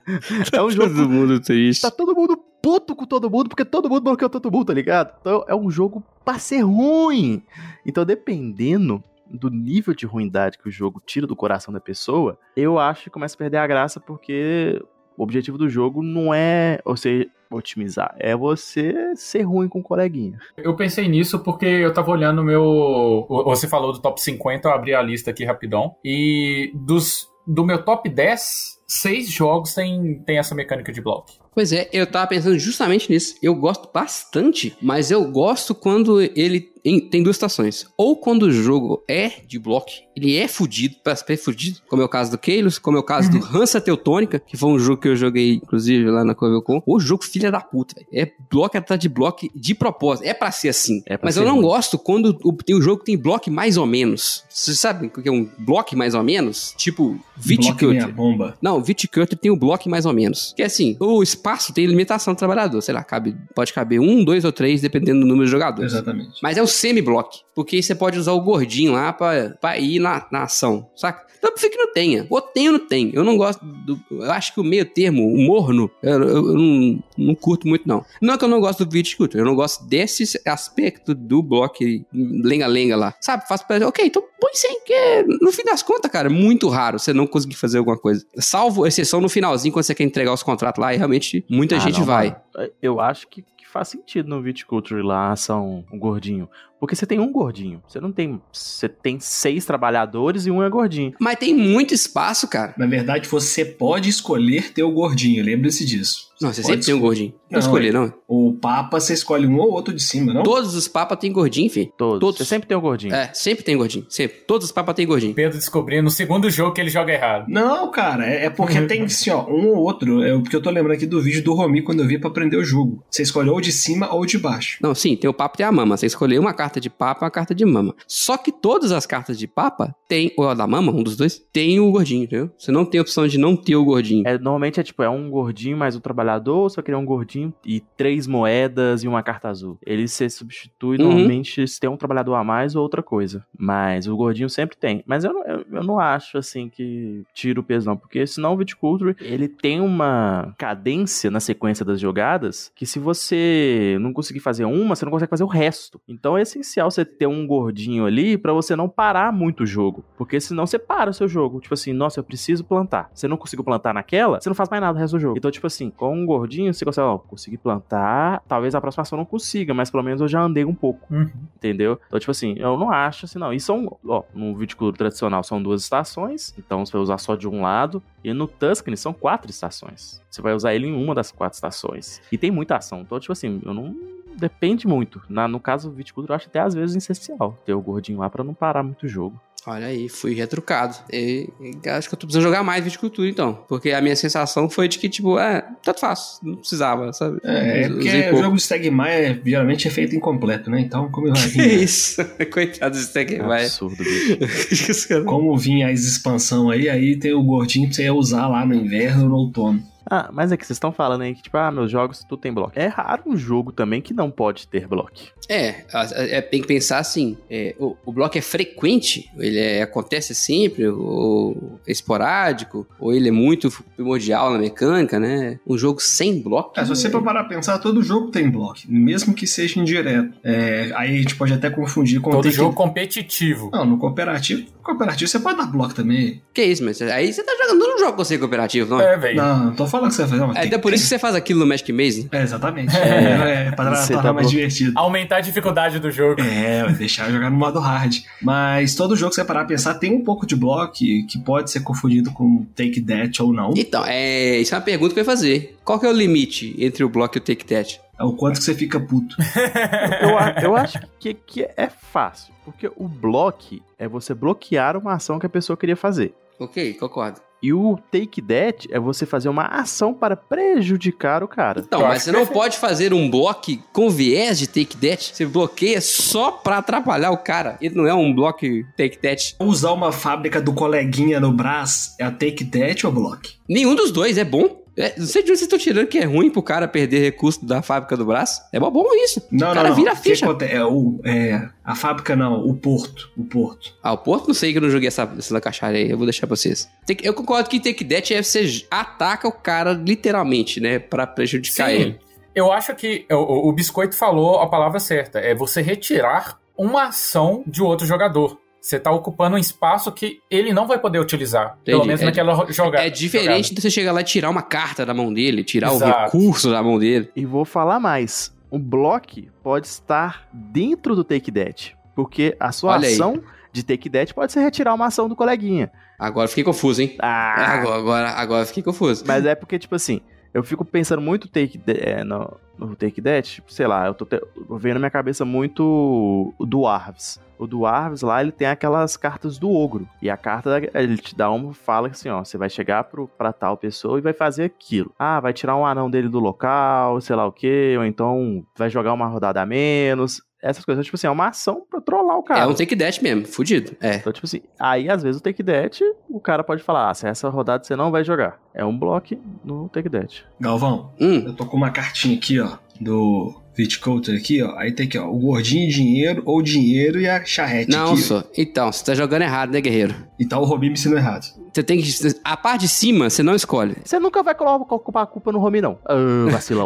é um jogo Todo mundo triste. Tá todo mundo puto com todo mundo, porque todo mundo bloqueou todo mundo, tá ligado? Então é um jogo pra ser ruim. Então, dependendo do nível de ruindade que o jogo tira do coração da pessoa, eu acho que começa a perder a graça, porque o objetivo do jogo não é você otimizar, é você ser ruim com o coleguinha. Eu pensei nisso porque eu tava olhando o meu. Você falou do top 50, eu abri a lista aqui rapidão. E dos, do meu top 10, seis jogos tem, tem essa mecânica de bloco. Pois é, eu tava pensando justamente nisso. Eu gosto bastante, mas eu gosto quando ele tem duas situações. Ou quando o jogo é de bloco, ele é fudido, pra ser fudido, como é o caso do Keilos, como é o caso do Hansa Teutônica, que foi um jogo que eu joguei, inclusive, lá na Covelcom. O jogo filha da puta, velho. É bloco atrás de bloco de propósito. É pra ser assim. É mas ser eu não gosto quando o, tem um jogo que tem bloco mais ou menos. Vocês sabem o que é um bloco mais ou menos? Tipo, Viticulture. Não, o Viticulture tem o bloco mais ou menos. Que é assim, o espaço tem limitação do trabalhador. Sei lá, cabe, pode caber um, dois ou três, dependendo do número de jogadores. Exatamente. Mas é um semi-block. Porque aí você pode usar o gordinho lá pra, pra ir na, na ação, saca? Então prefiro que não tenha. Ou tem ou não tem. Eu não gosto do. Eu acho que o meio termo, o morno, eu, eu- eu não, não curto muito, não. Não é que eu não gosto do Viticulture, eu não gosto desse aspecto do bloco lenga-lenga lá. Sabe? Faço pra. Ok, então põe sem, que no fim das contas, cara, é muito raro você não conseguir fazer alguma coisa. Salvo exceção no finalzinho, quando você quer entregar os contratos lá, e realmente muita Ah, gente não, vai. mano. Eu acho que faz sentido no Viticulture lá ação um gordinho. Porque você tem um gordinho. Você não tem. Você tem seis trabalhadores e um é gordinho. Mas tem muito espaço, cara. Na verdade, você pode escolher ter o gordinho, lembre-se disso. Não, você pode sempre tem um gordinho. Não, Não, escolher, não. O Papa, você escolhe um ou outro de cima, não? Todos os papas tem gordinho, filho. Todos. Todos. Você sempre tem um gordinho. É, sempre tem gordinho. Sempre. Todos os papas tem gordinho. Pedro descobrindo no segundo jogo que ele joga errado. Não, cara, é é porque tem assim, ó, um ou outro. É porque eu tô lembrando aqui do vídeo do Romi quando eu vi pra aprender o jogo. Você escolhe ou de cima ou de baixo. Não, sim, tem o papo e tem a mama. Você escolheu uma carta de papa e uma carta de mama. Só que todas as cartas de papa tem, ou a da mama, um dos dois, tem o gordinho, entendeu? Você não tem a opção de não ter o gordinho. É, normalmente é tipo, é um gordinho mais um trabalhador, ou você vai querer um gordinho e três moedas e uma carta azul. Ele se substitui Uhum. normalmente se tem um trabalhador a mais ou outra coisa. Mas o gordinho sempre tem. Mas eu não, eu, eu não acho assim que tira o peso, não. Porque senão o Viticulture, ele tem uma cadência na sequência das jogadas que se você não conseguir fazer uma, você não consegue fazer o resto. Então é essencial você ter um gordinho ali pra você não parar muito o jogo. Porque senão você para o seu jogo. Tipo assim, nossa, eu preciso plantar. Você não conseguiu plantar naquela, você não faz mais nada o resto do jogo. Então, tipo assim, com um gordinho, você consegue, ó, consegui plantar. Talvez a próxima ação não consiga, mas pelo menos eu já andei um pouco. Uhum. Entendeu? Então, tipo assim, eu não acho assim, não. E são, ó, no Viticulture tradicional são duas estações, então você vai usar só de um lado. E no Tuscany são quatro estações. Você vai usar ele em uma das quatro estações. E tem muita ação. Então, tipo assim, eu não. Depende muito. Na, no caso do Viticulture, eu acho até às vezes essencial ter o gordinho lá pra não parar muito o jogo. Olha aí, fui retrucado. E, e acho que eu tô precisando jogar mais viticultura, então. Porque a minha sensação foi de que, tipo, é, tanto faz. Não precisava, sabe? É, é porque o jogo Stegmaier geralmente é feito incompleto, né? Então, como vai Que vir, isso? *laughs* Coitado desse Tech vai. Absurdo, *laughs* bicho. como vinha as expansão aí, aí tem o gordinho pra você usar lá no inverno ou no outono. Ah, mas é que vocês estão falando aí que, tipo, ah, meus jogos tudo tem bloco. É raro um jogo também que não pode ter bloco. É, é, tem que pensar assim, é, o, o bloco é frequente, ele é- acontece sempre, ou é esporádico, ou ele é muito primordial na mecânica, né? Um jogo sem bloco. É, se você for parar pra pensar, todo jogo tem bloco, mesmo que seja indireto. É, aí a gente pode até confundir com Todo jogo que... competitivo. Não, no cooperativo, no cooperativo você pode dar bloco também. Que isso, mas aí você tá jogando no jogo com você cooperativo, não é? É, velho. Não, não tô falando que você vai fazer, mas É tem- até por isso que você faz aquilo no Magic Maze, né? É, exatamente. É, é, pra Você tornar tá mais divertido. Aumentar a dificuldade do jogo. É, deixar eu jogar no modo hard. Mas todo jogo que você parar pra pensar tem um pouco de bloco que pode ser confundido com Take That ou não. Então, é, isso é uma pergunta que eu ia fazer. Qual que é o limite entre o bloco e o take that? É o quanto que você fica puto. *laughs* Eu, a- eu acho que, que é fácil. Porque o bloco é você bloquear uma ação que a pessoa queria fazer. Ok, concordo. E o take that é você fazer uma ação para prejudicar o cara. Então, Eu mas você não pode fazer um bloco com viés de take that. Você bloqueia só pra atrapalhar o cara. Ele não é um bloco take that. Usar uma fábrica do coleguinha no braço é a take that ou block? Nenhum dos dois é bom. É, não sei de onde vocês estão tirando que é ruim pro cara perder recurso da fábrica do braço. É bom isso. Não, o cara não, não. vira ficha. É, o, é, a fábrica não, o porto. O porto. Ah, o Porto não sei que eu não joguei essa, essa caixalha aí. Eu vou deixar pra vocês. Tem que- eu concordo que take that é você ataca o cara literalmente, né? Pra prejudicar Sim, ele. eu acho que o- o Biscoito falou a palavra certa. É você retirar uma ação de outro jogador. Você tá ocupando um espaço que ele não vai poder utilizar. Pelo Entendi. menos É- naquela jogada. É diferente de você chegar lá e tirar uma carta da mão dele, tirar o Exato. recurso da mão dele. E vou falar mais. O block pode estar dentro do take that. Porque a sua Olha aí. ação de take that pode ser retirar uma ação do coleguinha. Agora fiquei confuso, hein? Ah, Agora, agora, agora fiquei confuso. Mas é porque, tipo assim, eu fico pensando muito take é, no, no Take That, tipo, sei lá, eu tô te- eu vendo na minha cabeça muito o do Arves. O do Arves lá, ele tem aquelas cartas do ogro. E a carta, ele te dá uma fala assim, ó, você vai chegar pro, pra tal pessoa e vai fazer aquilo. Ah, vai tirar um anão dele do local, sei lá o quê, ou então vai jogar uma rodada a menos. Essas coisas, tipo assim, é uma ação pra trollar o cara. É um take dash mesmo, fudido. É. Então, tipo assim, aí às vezes o take that, o cara pode falar, ah, se essa rodada você não vai jogar. É um bloco no take that. Galvão, Hum, eu tô com uma cartinha aqui, ó, do Vitcoulter aqui, ó. Aí tem aqui, ó, o gordinho dinheiro ou dinheiro e a charrete não, aqui. só. Então, você tá jogando errado, né, guerreiro? E tá o Robin me ensinando errado. Você tem que. A parte de cima, você não escolhe. Você nunca vai colo- culpar a culpa no Romy, não. Ah, vacilão.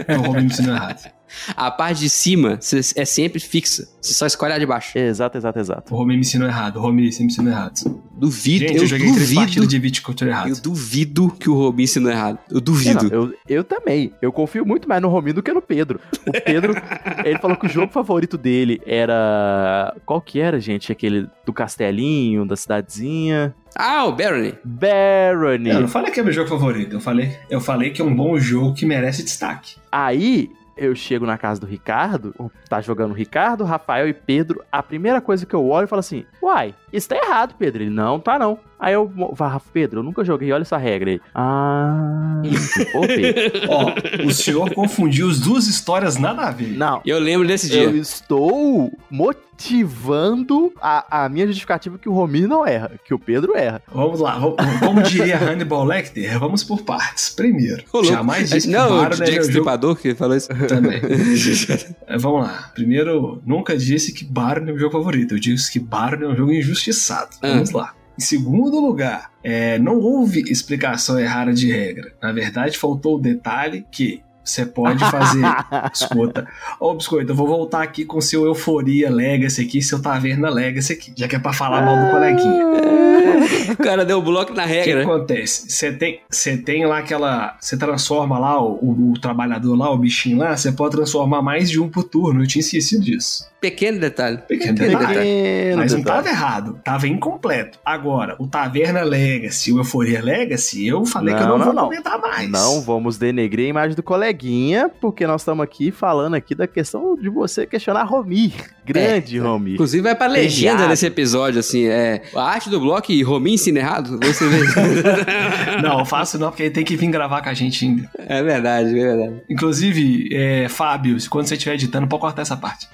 Então o Robin me ensinou errado. A parte de cima é sempre fixa. Você só escolhe a de baixo. Exato, exato, exato. O Robin me ensinou errado. O Robin, você me ensinou errado. Duvido, Gente, eu, eu, joguei três duvido. partidas de errado. Eu duvido que o Robin ensinou errado. Eu duvido. não, eu, eu também. Eu confio muito mais no Romy do que no Pedro. O Pedro, *laughs* ele falou que o jogo favorito dele era. Qual que era, gente? Aquele do castelinho, da cidadezinha. Ah, o Barony. Barony. Eu não falei que é meu jogo favorito. Eu falei, eu falei que é um bom jogo que merece destaque. Aí eu chego na casa do Ricardo, tá jogando Ricardo, Rafael e Pedro. A primeira coisa que eu olho e falo assim: Uai, isso tá errado, Pedro. Ele não, tá não. Aí eu Rafa, Pedro, eu nunca joguei, olha essa regra aí. Ah, pô, Pedro. *laughs* Ó, o senhor confundiu as duas histórias nada a ver. Não, Eu lembro desse dia. eu estou motivando a, a minha justificativa que o Romir não erra, que o Pedro erra. Vamos lá, como diria Hannibal Lecter, vamos por partes. Primeiro, Ô, jamais disse que Não, o é Jack jogo Stripador que falou isso. também. *laughs* É, Vamos lá. Primeiro, nunca disse que Baron é meu jogo favorito. Eu disse que Baron é um jogo injustiçado. Ah. Vamos lá. Em segundo lugar, é, não houve explicação errada de regra. Na verdade, faltou o detalhe que você pode fazer. *laughs* Escuta. Ô, Biscoito, eu vou voltar aqui com seu Euforia Legacy aqui, seu Taverna Legacy aqui. Já que é pra falar mal do coleguinha. *laughs* o cara deu bloco na O que regra. acontece? Você tem, tem lá aquela. Você transforma lá o, o- o trabalhador lá, o bichinho lá, você pode transformar mais de um por turno. Eu tinha esquecido disso. Pequeno detalhe. Pequeno Pequeno detalhe. Pequeno Mas não detalhe. tava errado, tava incompleto. Agora, o Taverna Legacy, o Euforia Legacy, eu falei que eu Não, não, não, vou não. comentar mais. Não vamos denegrir a imagem do coleguinha, porque nós estamos aqui falando aqui da questão de você questionar Romir. Grande Romir. Inclusive vai pra legenda Geniado. nesse episódio, assim, é... A arte do bloco e Romin ensina errado, você vê. *laughs* Não, faço não, porque ele tem que vir gravar com a gente ainda. é verdade, é verdade. Inclusive, é, Fábio, quando você estiver editando, pode cortar essa parte.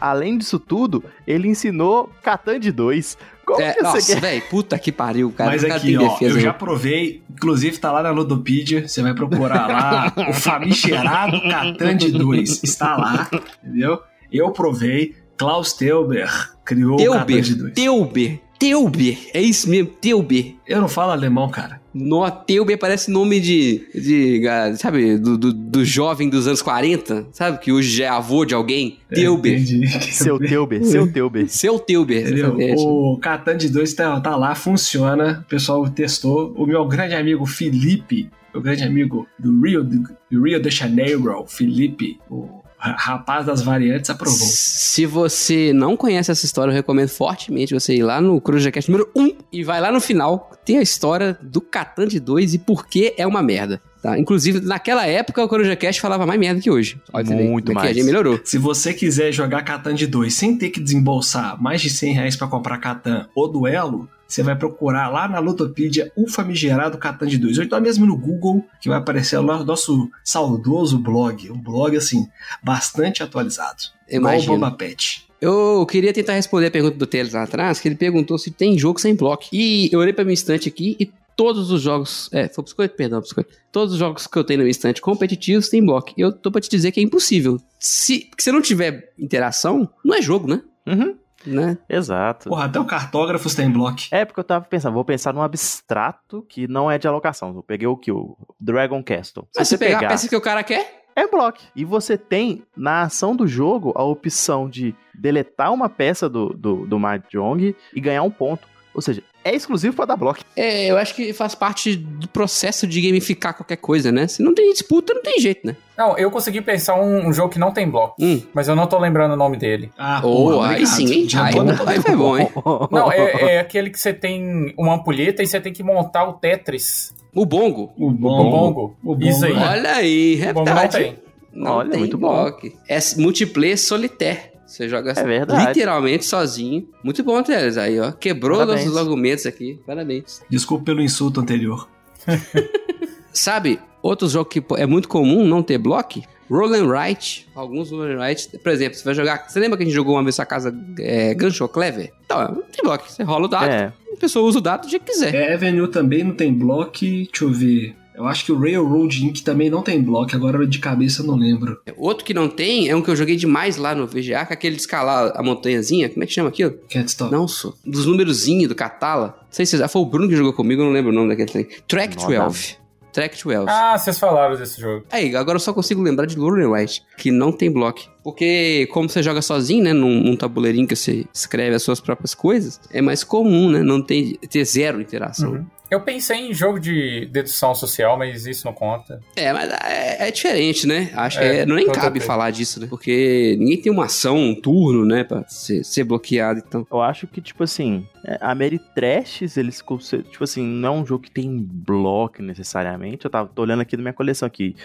Além disso tudo, ele ensinou Catan de 2. Como É, que você nossa, quer? velho, puta que pariu, cara. Mas cara aqui, ó, defesa, eu já né? provei, inclusive tá lá na Ludopedia, você vai procurar lá, o famigerado Catan de 2 está lá, entendeu? Eu provei, Klaus Teuber criou o Catan de Teuber, 2. Teuber, Teuber, é isso mesmo, Teuber. Eu não falo alemão, cara. No, Teuber parece nome de, de sabe, do, do, do jovem dos anos 40, sabe, que hoje já é avô de alguém. Teuber, Entendi. Seu Teuber, seu Teuber. *laughs* seu Teuber, Entendeu? O Catan de 2 tá, tá lá, funciona. O pessoal testou. O meu grande amigo Felipe, meu grande amigo do Rio, do Rio de Janeiro, Felipe, o rapaz das variantes, aprovou. Se você não conhece essa história, eu recomendo fortemente você ir lá no CruzaCast número 1 e vai lá no final. Tem a história do Catan de 2 e por que é uma merda. Tá? Inclusive, naquela época, o Coruja Cast falava mais merda que hoje. Olha, Muito é que mais. a gente melhorou. Se você quiser jogar Catan de 2 sem ter que desembolsar mais de 100 reais pra comprar Catan ou duelo, você vai procurar lá na Lutopedia o famigerado Catan de 2. Ou então mesmo no Google, que vai aparecer lá o nosso saudoso blog. Um blog, assim, bastante atualizado. Imagino. Bomba Pet. Eu queria tentar responder a pergunta do Teles lá atrás, que ele perguntou se tem jogo sem bloco. E eu olhei pra minha estante aqui e todos os jogos. É, foi biscoito? Perdão, biscoito. Todos os jogos que eu tenho na minha estante competitivos tem bloco. E eu tô pra te dizer que é impossível. Se, porque se não tiver interação, não é jogo, né? Uhum, né? exato. Porra, até o cartógrafos tem bloco. É, porque eu tava pensando, vou pensar num abstrato que não é de alocação. Eu peguei o que? O Dragon Castle. Se Mas você se pegar a pegar, peça que o cara quer, é bloco. E você tem, na ação do jogo, a opção de deletar uma peça do, do, do Mahjong e ganhar um ponto. Ou seja, é exclusivo pra dar bloco. é, eu acho que faz parte do processo de gamificar qualquer coisa, né? Se não tem disputa, não tem jeito, né? Não, eu consegui pensar um, um jogo que não tem bloco, Hum. mas eu não tô lembrando o nome dele. Ah, porra, aí sim, hein? Já Aí, tô aí foi bom, hein? *laughs* Não, é, é aquele que você tem uma ampulheta e você tem que montar o Tetris. O bongo. O O bom. bongo. o bongo, Isso aí. né? Olha aí, O bongo não verdade. tem. Não Olha, tem muito bom. bloco. É multiplayer solitaire. Você joga É literalmente sozinho. Muito bom, Teles. Aí, ó. Quebrou Parabéns. nossos argumentos aqui. Parabéns. Desculpa pelo insulto anterior. *laughs* Sabe, outro jogo que é muito comum não ter bloco? Roll and Write. Alguns Roll and Write. Por exemplo, você vai jogar. Você lembra que a gente jogou uma vez sua casa é, Gancho ou Clever? Então, não tem bloco. Você rola o dado. É, A pessoa usa o dado do jeito que quiser. É, Avenue também não tem bloco. Deixa eu ver. Eu acho que o Railroad Inc. também não tem bloco. Agora de cabeça eu não lembro. Outro que não tem é um que eu joguei demais lá no VGA, que é aquele de escalar a montanhazinha. Como é que chama aquilo? Can't stop. Não, sou. Dos númerozinhos do Catala. Não sei se já foi o Bruno que jogou comigo, eu não lembro o nome daquele trem. Track Não 12. Track 12. Ah, vocês falaram desse jogo. Aí, agora eu só consigo lembrar de Lure White, que não tem bloco. Porque, como você joga sozinho, né, num, num tabuleirinho que você escreve as suas próprias coisas, é mais comum, né, não tem, ter zero interação. Uhum. Eu pensei em jogo de dedução social, mas isso não conta. É, mas é, é diferente, né? Acho É, que é, não nem cabe falar disso, né? Porque ninguém tem uma ação, um turno, né, pra ser, ser bloqueado, então. eu acho que, tipo assim, é, a Meritrashes, eles, tipo assim, não é um jogo que tem bloco necessariamente. Eu tava tô olhando aqui na minha coleção aqui,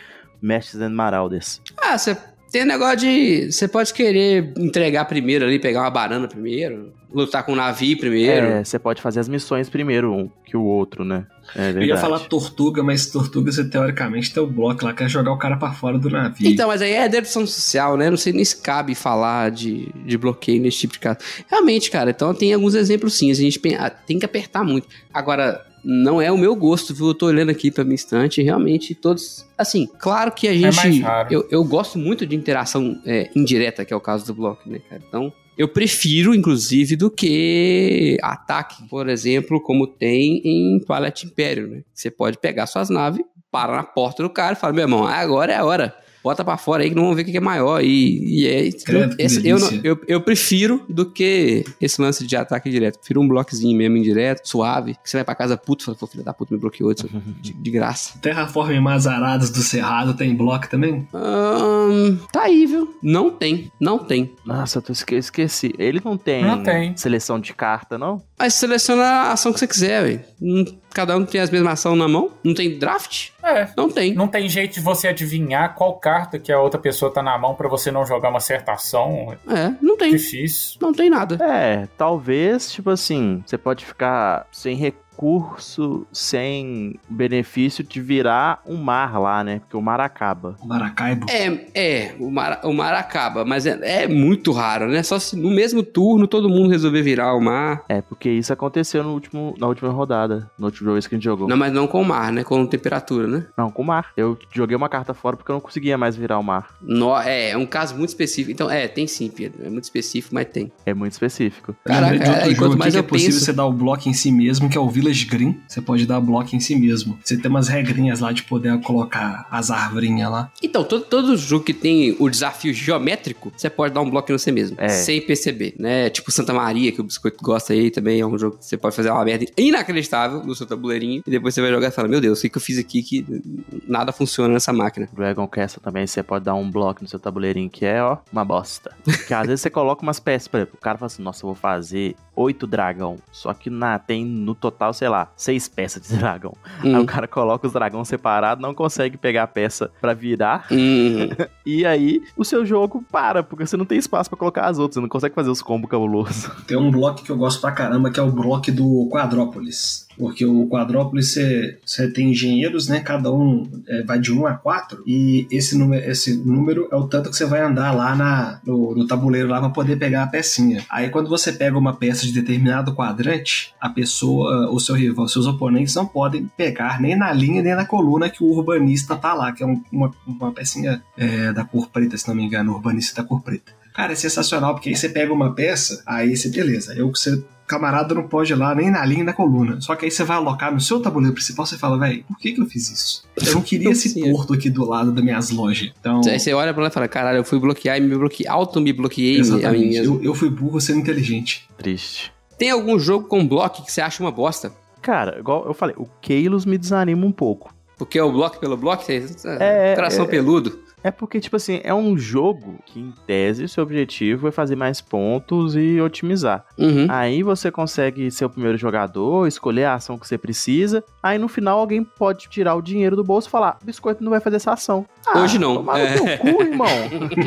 Mestres and Marauders. Ah, você tem negócio de. Você pode querer entregar primeiro ali, pegar uma banana primeiro, lutar com um navio primeiro. É, você pode fazer as missões primeiro um que o outro, né? É Eu ia falar tortuga, mas tortuga você teoricamente tem o bloco lá, quer jogar o cara pra fora do navio. Então, mas aí é dedução social, né? Não sei nem se cabe falar de, de bloqueio nesse tipo de caso. Realmente, cara, então tem alguns exemplos sim. A gente ah, tem que apertar muito. Agora, não é o meu gosto, viu? Eu tô olhando aqui pra minha estante realmente todos. Assim, claro que a mais gente. raro. eu, eu gosto muito de interação é, indireta, que é o caso do bloco, né, cara? Então. Eu prefiro, inclusive, do que ataque, por exemplo, como tem em Twilight Imperium, né? Você pode pegar suas naves, para na porta do cara e fala, meu irmão, agora é a hora. Bota pra fora aí que não vamos ver o que é maior. E, e é. Credo, esse- eu, eu, eu prefiro do que esse lance de ataque direto. Prefiro um bloquezinho mesmo indireto, suave. Que você vai pra casa puto e fala, pô, filho da puta, me bloqueou *laughs* de, de, graça. Terraform Mazaradas do Cerrado tem bloco também? Ahn, tá aí, viu? Não tem, não tem. Nossa, eu esque- esqueci. Ele não tem, Não tem. seleção de carta, não? Mas seleciona a ação que você quiser, velho. Não- Cada um tem as mesmas ações na mão. Não tem draft? É. Não tem. Não tem jeito de você adivinhar qual carta que a outra pessoa tá na mão pra você não jogar uma certa ação. É, não tem. difícil. Não tem nada. É, talvez, tipo assim, você pode ficar sem recurso, sem benefício de virar um mar lá, né? Porque o mar acaba. Maracaibo. É, é, o mar, o mar acaba, mas é, é muito raro, né? Só se no mesmo turno todo mundo resolver virar o mar. É, porque isso aconteceu no último, na última rodada, no último vez que a gente jogou. Não, mas não com o mar, né? Com temperatura, né? Não, com o mar. Eu joguei uma carta fora porque eu não conseguia mais virar o mar. No, é, é um caso muito específico. Então, é, tem sim, Pedro. É muito específico, mas tem. É muito específico. Caraca, de outro aí, jogo quanto aqui mais que eu é possível penso- você dar o bloco em si mesmo, que é o Village Green. Você pode dar bloco em si mesmo. Você tem umas regrinhas lá de poder colocar as arvorinhas lá. Então, todo, todo jogo que tem o desafio geométrico, você pode dar um bloco em você mesmo. É. Sem perceber, né? Tipo Santa Maria, que o Biscoito gosta aí também. É um jogo que você pode fazer uma merda inacreditável no seu tabuleirinho. E depois você vai jogar e fala: Meu Deus, o que, que eu fiz aqui que nada funciona nessa máquina? Dragon Castle também, você pode dar um bloco no seu tabuleirinho, que é, ó, uma bosta. *laughs* Porque às vezes você coloca umas peças, por exemplo, o cara fala assim, nossa, eu vou fazer oito dragão. Só que na, tem no total, sei lá, seis peças de *laughs* dragão. Hum. Aí o cara coloca os dragões separados, não consegue pegar a peça pra virar. Hum. *laughs* E aí o seu jogo para, porque você não tem espaço pra colocar as outras. Você não consegue fazer os combos cabulosos. Tem um bloco que eu gosto pra caramba, que é o bloco do Quadrópolis. Porque o Quadrópolis você, tem engenheiros, né? Cada um é, vai de 1 a 4. E esse número, esse número é o tanto que você vai andar lá na, no, no tabuleiro lá pra poder pegar a pecinha. Aí quando você pega uma peça de determinado quadrante, a pessoa, o seu rival, seus oponentes não podem pegar nem na linha nem na coluna que o urbanista tá lá, que é um- uma, uma pecinha é, da cor preta, se não me engano, urbanista da cor preta. Cara, é sensacional, porque aí você pega uma peça, aí você, beleza, eu você. Camarada não pode ir lá nem na linha nem na coluna. Só que aí você vai alocar no seu tabuleiro principal você fala, velho, por que, que eu fiz isso? Eu não queria esse porto aqui do lado das minhas lojas. Então. Aí você olha pra lá e fala, caralho, eu fui bloquear e me bloqueei, auto me bloqueei a mim Exatamente. mesmo. Eu, eu fui burro sendo inteligente. Triste. Tem algum jogo com bloco que você acha uma bosta? Cara, igual eu falei, o Keilos me desanima um pouco. Porque é o bloco pelo bloco, você... É, coração é, peludo. É porque, tipo assim, é um jogo que, em tese, o seu objetivo é fazer mais pontos e otimizar. Uhum. Aí você consegue ser o primeiro jogador, escolher a ação que você precisa. Aí no final alguém pode tirar o dinheiro do bolso e falar: biscoito não vai fazer essa ação. Ah, Hoje não. Tomar no É. teu cu, irmão. *laughs*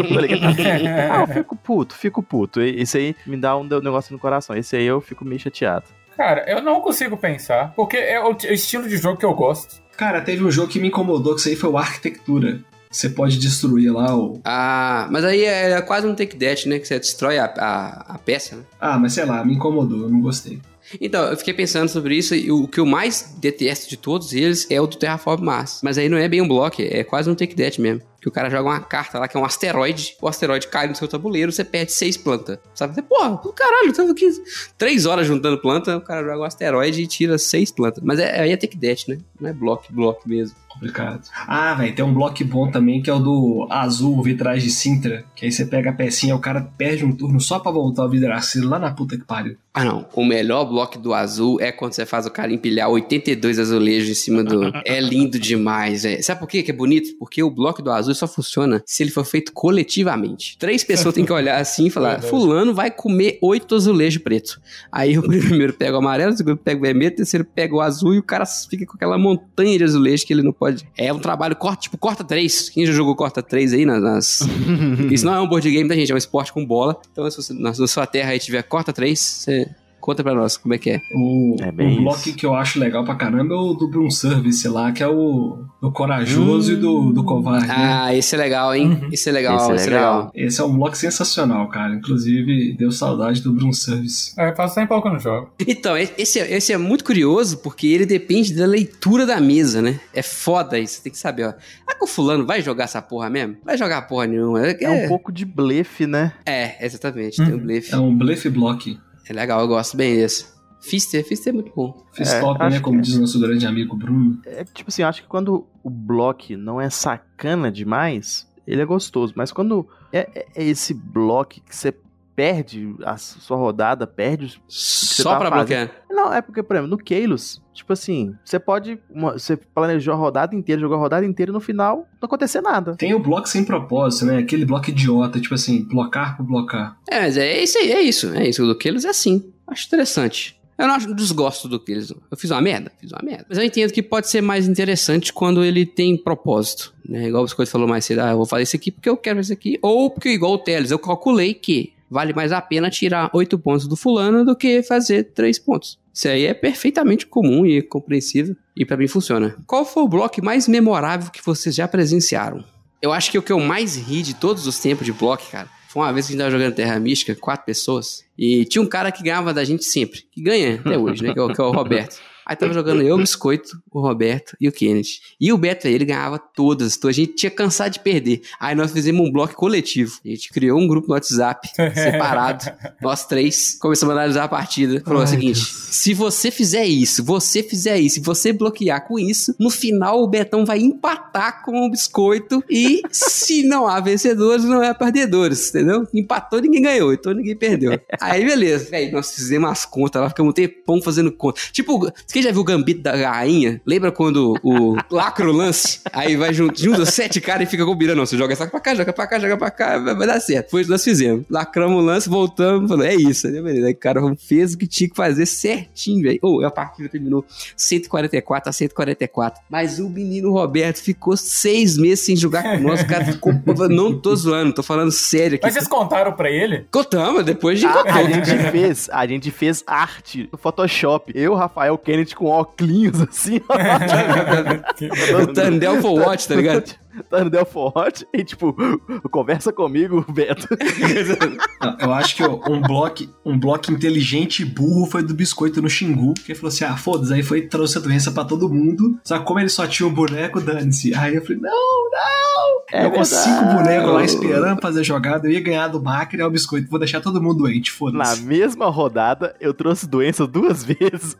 Tá ah, eu fico puto, fico puto. E- Isso aí me dá um negócio no coração. Esse aí eu fico meio chateado. Cara, eu não consigo pensar, porque é o estilo de jogo que eu gosto. Cara, teve um jogo que me incomodou, que isso aí foi o Arquitectura. Você pode destruir lá o. Ah, mas aí é quase um take that, né? Que você destrói a, a, a peça, né? Ah, mas sei lá, me incomodou, eu não gostei. Então, eu fiquei pensando sobre isso e o que eu mais detesto de todos eles é o do Terraform Mars. Mas aí não é bem um bloco, é quase um take that mesmo. Que o cara joga uma carta lá que é um asteroide, o asteroide cai no seu tabuleiro, você perde seis plantas. Sabe? Você, Porra, caralho, tava aqui três horas juntando planta, o cara joga um asteroide e tira seis plantas. Mas é, aí é take that, né? Não é bloco, bloco mesmo. Complicado. Ah, velho, tem um bloco bom também que é o do azul vitrais de Sintra. Que aí você pega a pecinha, o cara perde um turno só pra voltar o vidraceiro lá na puta que pariu. Ah, não. O melhor bloco do azul é quando você faz o cara empilhar 82 azulejos em cima do. *laughs* É lindo demais, velho. Sabe por quê que é bonito? Porque o bloco do azul só funciona se ele for feito coletivamente. Três pessoas têm que olhar assim e falar. Fulano vai comer oito azulejos pretos. Aí o *laughs* primeiro pega o amarelo, o segundo pega o vermelho, o terceiro pega o azul e o cara fica com aquela montanha de azulejos que ele não pode. É um trabalho corta, tipo, corta três. Quem já jogou corta três aí nas. nas- *laughs* Isso não é um board game, tá, gente? É um esporte com bola. Então, se você na sua terra aí tiver corta três, você conta pra nós como é que é. O, É bem o bloco isso. que eu acho legal pra caramba é o do Broom Service lá, que é o do corajoso e do, do covarde. né? Ah, esse é legal, hein? Esse é legal, Esse é esse é legal. legal. Esse é um bloco sensacional, cara. Inclusive, deu saudade do Broom Service. É, faz tempo que eu não jogo. Então, esse, é- esse é muito curioso porque ele depende da leitura da mesa, né? É foda isso, tem que saber, ó. Ah, que o fulano vai jogar essa porra mesmo? Vai jogar porra nenhuma. É, É um pouco de blefe, né? é exatamente, tem um blefe. É um blefe block. É legal, eu gosto bem desse. Fister, Fister é muito bom. Fiz É, top, né? Como que é. diz o nosso grande amigo Bruno. É tipo assim, eu acho que quando o bloco não é sacana demais, ele é gostoso. Mas quando é, é- é esse bloco que você perde a sua rodada, perde os. Só tá pra fazendo? bloquear. Não, é porque, por exemplo, no Keilos, tipo assim, você pode. uma- você planejou a rodada inteira, jogou a rodada inteira e no final não acontecer nada. Tem o bloco sem propósito, né? Aquele bloco idiota, tipo assim, blocar por blocar. É, mas é isso aí, é isso. É isso. O do Keyless é assim. Acho interessante. Eu não acho desgosto do Keyless. não. Eu fiz uma merda? Fiz uma merda. Mas eu entendo que pode ser mais interessante quando ele tem propósito. Né? Igual o Biscoito falou mais cedo, ah, eu vou fazer isso aqui porque eu quero isso aqui. Ou porque, igual o Teles, eu calculei que vale mais a pena tirar oito pontos do fulano do que fazer três pontos. Isso aí é perfeitamente comum e compreensível. E pra mim funciona. Qual foi o bloco mais memorável que vocês já presenciaram? Eu acho que o que eu mais ri de todos os tempos de bloco, cara, foi uma vez que a gente tava jogando Terra Mística, quatro pessoas, e tinha um cara que ganhava da gente sempre, que ganha até hoje, né? Que é o, que é o Roberto. Aí tava jogando eu, o Biscoito, o Roberto e o Kennedy. E o Beto, ele ganhava todas, então a gente tinha cansado de perder. Aí nós fizemos um bloco coletivo. A gente criou um grupo no WhatsApp, *laughs* separado, nós três, começamos a analisar a partida. Falou o Ai, seguinte: Deus. se você fizer isso, você fizer isso, e você bloquear com isso, no final o Betão vai empatar com o biscoito. E se não há vencedores, não há perdedores, entendeu? Empatou, ninguém ganhou, então ninguém perdeu. Aí beleza, velho, nós fizemos as contas lá, ficamos um tempão fazendo conta. Tipo, Quem já viu o Gambito da Rainha? Lembra quando o lacro lance? Aí vai junto, junto sete caras e fica combinando. Não, você joga essa pra cá, joga pra cá, joga pra cá, vai, vai dar certo. Foi o que nós fizemos. Lacramos o lance, voltamos, falou, é isso, né, beleza? Aí o cara fez o que tinha que fazer certinho, velho. Oh, a partida terminou 144 a 144. Mas o menino Roberto ficou seis meses sem jogar com nós. O cara ficou. Não tô zoando, tô falando sério aqui. Mas vocês contaram pra ele? Contamos, depois de A, a gente fez, a gente fez arte no Photoshop. Eu, Rafael Kennedy com óculos *laughs* assim, ó. *laughs* o Tandel for Watch, tá ligado? *laughs* Tandel Forte e tipo, *laughs* conversa comigo, Beto. *laughs* Eu acho que ó, um bloco um bloco inteligente e burro foi do biscoito no Xingu, que ele falou assim: ah, foda-se, aí foi trouxe a doença pra todo mundo. Só que como ele só tinha um boneco, dane-se. Aí eu falei: não, não! É eu com cinco bonecos lá esperando fazer jogada, eu ia ganhar do Macri, é o biscoito, vou deixar todo mundo doente, Na foda-se. mesma rodada, eu trouxe doença duas vezes.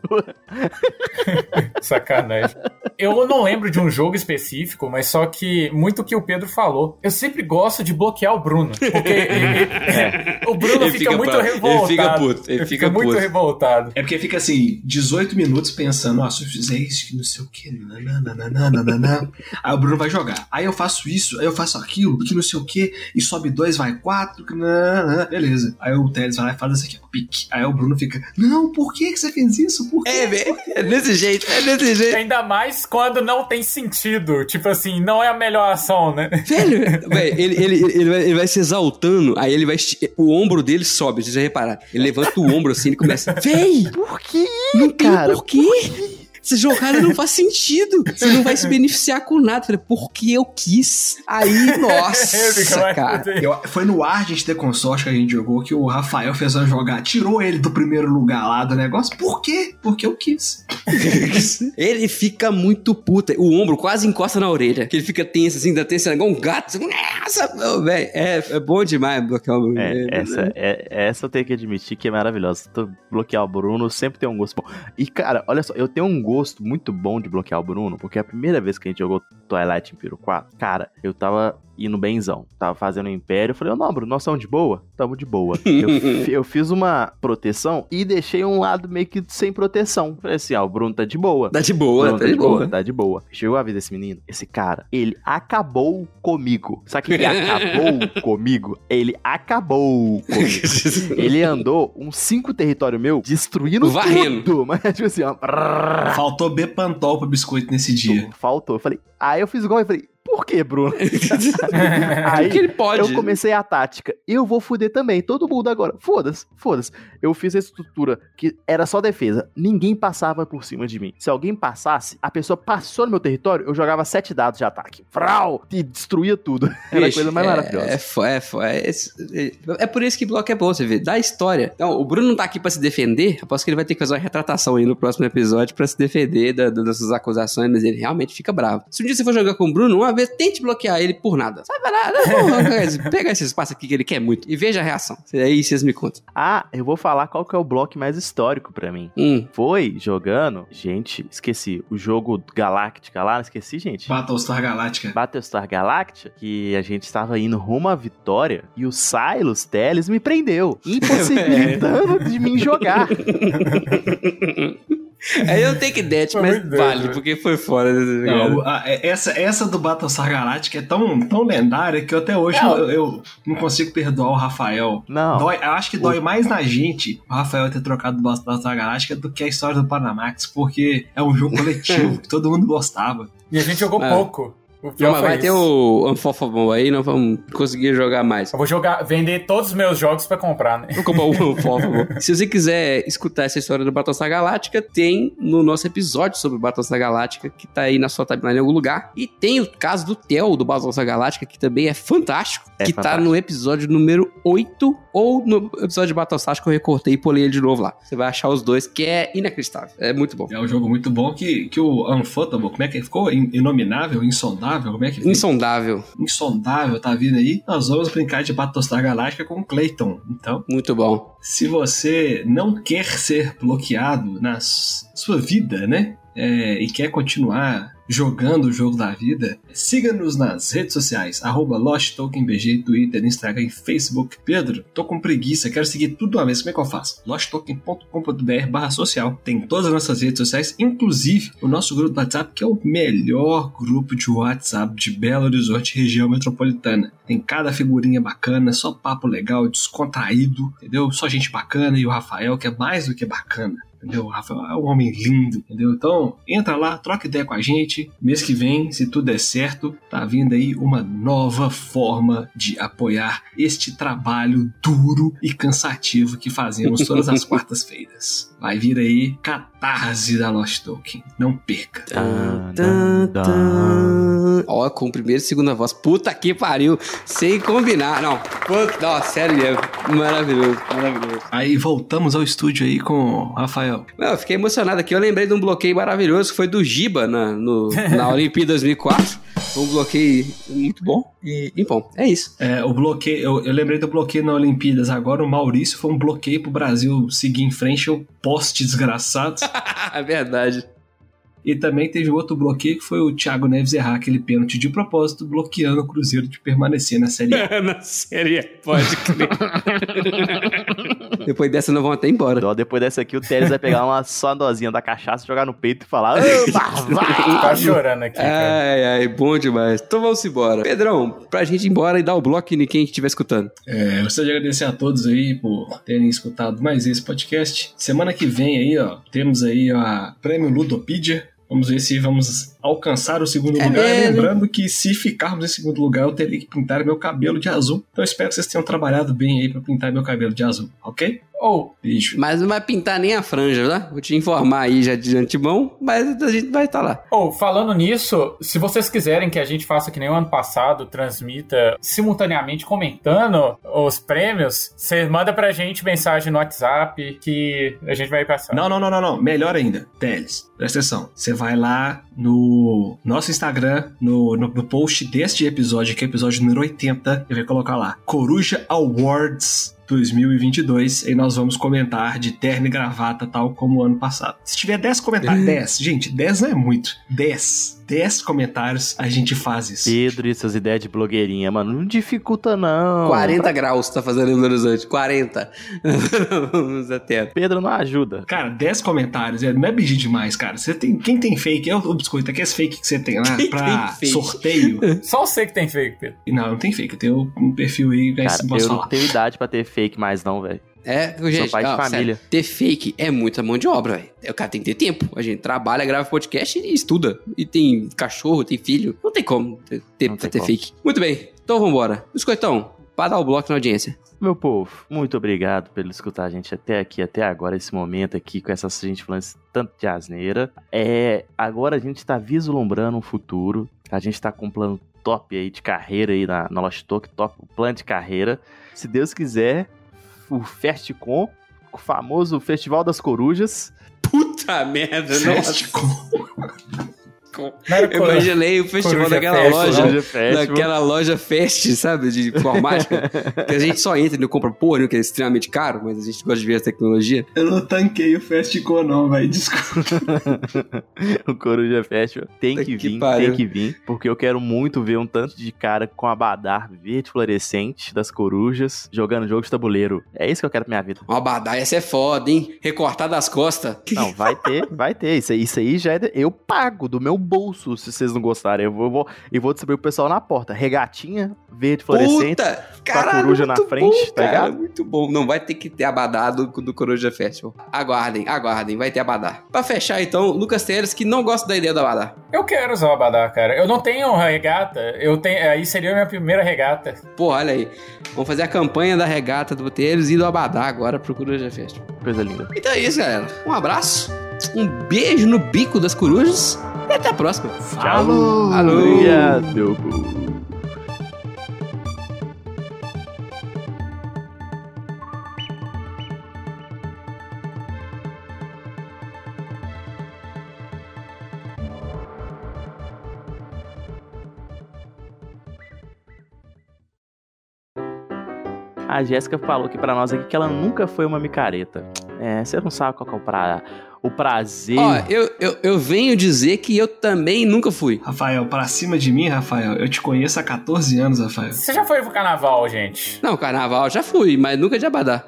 Sacanagem. Eu não lembro de um jogo específico, mas só que muito o que o Pedro falou. Eu sempre gosto de bloquear o Bruno. Porque *laughs* ele- o Bruno Ele fica, fica muito bravo. revoltado. Ele fica puto, ele fica muito puto. revoltado. É porque fica assim, 18 minutos pensando, ó, se eu fizer isso, que não sei o que, nananana. aí o Bruno vai jogar. Aí eu faço isso, aí eu faço aquilo, que não sei o que, e sobe dois, vai quatro, que nananana. beleza. Aí o Teles vai lá e faz isso aqui, pique. Aí o Bruno fica, não, por que, que você fez isso? Por quê? É. É desse jeito, é desse jeito. Ainda mais quando não tem sentido. Tipo assim, não é a melhor ação, né? Velho, *laughs* velho, ele, ele, ele, vai, ele vai se exaltando, aí ele vai. O ombro dele sobe, vocês já repararam. Ele levanta o ombro assim e começa. Véi! Por que, Não tem cara? porquê. Essa jogada não faz sentido. Você não vai se beneficiar com nada. Eu Falei, porque eu quis. Aí, *laughs* nossa, cara. Eu- foi no Argent The Consort que a gente jogou que o Rafael fez uma jogada, tirou ele do primeiro lugar lá do negócio. Por quê? Porque eu quis. *laughs* Ele fica muito puta. O ombro quase encosta na orelha. Que ele fica tenso, assim, da tensa, igual um gato. Nossa, velho. É, é bom demais bloquear o É, essa, é, essa eu tenho que admitir que é maravilhosa. Bloquear o Bruno sempre tem um gosto bom. E, cara, olha só, eu tenho um gosto muito bom de bloquear o Bruno, porque a primeira vez que a gente jogou Twilight Imperial 4, cara, eu tava indo benzão. Tava fazendo o Império. Eu falei, ô, não, Bruno, nós estamos de boa? Tamo de boa. *laughs* Eu, eu fiz uma proteção e deixei um lado meio que sem proteção. Falei assim, ó, o Bruno tá de boa. Tá de boa, Bruno tá de boa. Tá de boa. Chegou a vez desse menino. Esse cara, ele acabou comigo. Sabe o que ele acabou *laughs* comigo? Ele acabou comigo. *laughs* Ele andou uns cinco territórios meu, destruindo Varrendo. tudo. Mas, tipo assim, ó. Faltou Bepantol pro biscoito nesse dia. Faltou. Eu falei, aí eu fiz igual e falei, por *laughs* *laughs* que, Bruno? aí Porque ele pode. eu comecei a tática. Eu vou fuder também, todo mundo agora. Foda-se, foda-se. Eu fiz a estrutura que era só defesa. Ninguém passava por cima de mim. Se alguém passasse, a pessoa passou no meu território, eu jogava sete dados de ataque. Frau! E destruía tudo. *laughs* Era a coisa mais é- maravilhosa. É, é, é, é, é por isso que bloco é bom, você vê. Dá história. Então, o Bruno não tá aqui pra se defender. Aposto que ele vai ter que fazer uma retratação aí no próximo episódio pra se defender da- da- dessas acusações, mas ele realmente fica bravo. Se um dia você for jogar com o Bruno, uma vez tente bloquear ele por nada. Sabe nada? *laughs* Pega esse espaço aqui que ele quer muito e veja a reação. Aí vocês me contam. Ah, eu vou falar qual que é o bloco mais histórico pra mim. Hum. Foi jogando. Gente, esqueci. O jogo Galáctica lá, esqueci, gente. Battlestar Galáctica. Battlestar Galactica, que a gente estava indo rumo à vitória, e o Silas Teles me prendeu, *laughs* impossibilitando de mim jogar. *laughs* *laughs* Aí eu tenho que death, Foi mas doido, vale, né? porque foi fora. Não, a- é- essa, essa do Battlestar Galáctica é tão, tão lendária que eu até hoje Não. eu, eu não consigo perdoar o Rafael. Não. Dói- eu acho que dói mais na gente o Rafael ter trocado do Battlestar Galáctica do que a história do Panamax, porque é um jogo coletivo *laughs* que todo mundo gostava. E a gente jogou É. pouco. O Não, mas vai ter o Unfofable aí, nós vamos conseguir jogar mais. Eu vou jogar, vender todos os meus jogos pra comprar, né? Vou comprar um Unfofable. *laughs* Se você quiser escutar essa história do Battlestar Galáctica, tem no nosso episódio sobre Battlestar Galáctica, que tá aí na sua timeline em algum lugar. E tem o caso do Theo do Battlestar Galáctica, que também é fantástico, É que tá fantástico. no episódio número 8 ou no episódio de Battlestar que eu recortei e polei ele de novo lá. Você vai achar os dois, que é inacreditável. É muito bom. É um jogo muito bom que, que o Unfotable, como é que ficou? In- Inominável? Insondável? Como é que ficou? Insondável. Insondável tá vindo aí. Nós vamos brincar de Battlestar Galáctica com o Clayton. Então, Muito bom. se você não quer ser bloqueado na sua vida, né? é, e quer continuar jogando o jogo da vida, siga-nos nas redes sociais, arroba LostTokenBG, Twitter, Instagram e Facebook. Pedro, tô com preguiça, quero seguir tudo uma vez, como é que eu faço? losttoken.com.br barra social. Tem todas as nossas redes sociais, inclusive o nosso grupo do WhatsApp, que é o melhor grupo de WhatsApp de Belo Horizonte, região metropolitana. Tem cada figurinha bacana, só papo legal, descontraído, entendeu? Só gente bacana e o Rafael, que é mais do que bacana entendeu? O Rafael é um homem lindo, entendeu? Então, entra lá, troca ideia com a gente. Mês que vem, se tudo der certo, tá vindo aí uma nova forma de apoiar este trabalho duro e cansativo que fazemos todas as *laughs* quartas-feiras. Vai vir aí Catarse da Lost Token. Não perca. Tan, tan, tan. Ó, com primeira e segunda voz. Puta que pariu. Sem combinar. Não. Puta, não, sério mesmo. Maravilhoso, maravilhoso. Aí voltamos ao estúdio aí com o Rafael. Não, eu fiquei emocionado aqui. Eu lembrei de um bloqueio maravilhoso que foi do Giba na, no, na *laughs* Olimpíada 2004. Um bloqueio muito bom. E, e bom, é isso. É, o bloqueio, eu, eu lembrei do bloqueio na Olimpíadas agora. O Maurício foi um bloqueio pro Brasil seguir em frente. Eu poste desgraçado. *laughs* é verdade. E também teve outro bloqueio que foi o Thiago Neves errar aquele pênalti de propósito, bloqueando o Cruzeiro de permanecer na Série A. *laughs* na série, pode crer. *laughs* Depois dessa, não vão até embora. Ó, Depois dessa aqui, o Teles vai pegar uma só dosinha da cachaça, jogar no peito e falar: "Ah, Tá chorando aqui, cara. Ai, ai, bom demais. Então vamos embora. Pedrão, pra gente ir embora e dar o bloco em quem estiver escutando. É, eu gostaria de agradecer a todos aí por terem escutado mais esse podcast. Semana que vem aí, ó, temos aí a Prêmio Ludopedia. Vamos ver se vamos alcançar o segundo É lugar. mesmo? Lembrando que se ficarmos em segundo lugar, eu terei que pintar meu cabelo de azul. Então eu espero que vocês tenham trabalhado bem aí pra pintar meu cabelo de azul, ok? Ou, Beijo. Mas não vai pintar nem a franja, tá? Vou te informar aí já de antemão, mas a gente vai estar lá. ou, falando nisso, se vocês quiserem que a gente faça que nem o ano passado, transmita simultaneamente comentando os prêmios, você manda pra gente mensagem no WhatsApp que a gente vai passar. Não, não, não, não, não. Melhor ainda. Teles, presta atenção. Você vai lá no nosso Instagram, no, no, no post deste episódio, que é o episódio número 80, e vai colocar lá Coruja Awards 2022 e nós vamos comentar de terno e gravata, tal como o ano passado. Se tiver 10 comentários, 10, gente, 10 não é muito. 10. 10 comentários, a gente faz isso. Pedro e suas ideias de blogueirinha, mano. Não dificulta, não. 40 graus tá fazendo em Belo Horizonte. 40. Vamos até. Pedro não ajuda. Cara, 10 comentários, é, não é pedir demais, cara. Você tem, quem tem fake, é o biscoito, aqueles fake que você tem lá *laughs* Quem pra tem fake? sorteio. *laughs* Só você que tem fake, Pedro. Não, não tem fake. Eu tenho um perfil aí, Cara, eu falar. não tenho idade pra ter fake mais, não, velho. É, gente, pai de família. sério, ter fake é muita mão de obra, velho. O cara tem que ter tempo. A gente trabalha, grava podcast e estuda. E tem cachorro, tem filho. Não tem como ter, ter, ter como. fake. Muito bem, então vambora. Biscoitão, para dar o bloco na audiência. Meu povo, muito obrigado por escutar a gente até aqui, até agora, esse momento aqui, com essa gente falando tanto de asneira. É, agora a gente tá vislumbrando um futuro. A gente tá com um plano top aí de carreira aí na, na Lost Talk, top plano de carreira. Se Deus quiser, o Festcom, o famoso Festival das Corujas. Puta merda, Não era Eu imaginei o festival Coruja daquela Fest, loja. Coruja Festival. Daquela loja Fest, sabe? De informática. *laughs* que a gente só entra e não compra porra, né, que é extremamente caro, mas a gente gosta de ver a tecnologia. Eu não tanquei o Fastco, não, velho. Desculpa. *laughs* o Coruja Festival tem que que vir, pariu. tem que vir, porque eu quero muito ver um tanto de cara com abadar verde fluorescente das corujas jogando jogo de tabuleiro. É isso que eu quero pra minha vida. Uma badaia, essa é foda, hein? Recortar das costas. Não, vai ter, vai ter. Isso aí, isso aí já é. de- Eu pago do meu bolso se vocês não gostarem. Eu vou, eu vou, e vou distribuir pro pessoal na porta. Regatinha verde fluorescente. Puta! Caralho, coruja na frente, bom, tá cara, ligado? Muito bom. Não vai ter que ter abadá do, do Coruja Festival. Aguardem, aguardem, vai ter abadá. Pra fechar, então, Lucas Teles, que não gosta da ideia do abadá. Eu quero usar o Abadá, cara. Eu não tenho regata. Eu tenho. Aí seria a minha primeira regata. Pô, olha aí. Vamos fazer a campanha da regata do Teles e do abadá agora pro Coruja Festival. Coisa linda. Então é isso, galera. Um abraço, um beijo no bico das corujas e até a próxima. Falou! Alô! Obrigado. A Jéssica falou aqui pra nós aqui que ela nunca foi uma micareta. É, você não sabe qual que é o, pra... o prazer. Ó, eu, eu, eu venho dizer que eu também nunca fui. Rafael, pra cima de mim, Rafael, eu te conheço há 14 anos, Rafael. Você já foi pro carnaval, gente? Não, carnaval já fui, mas nunca de Abadá.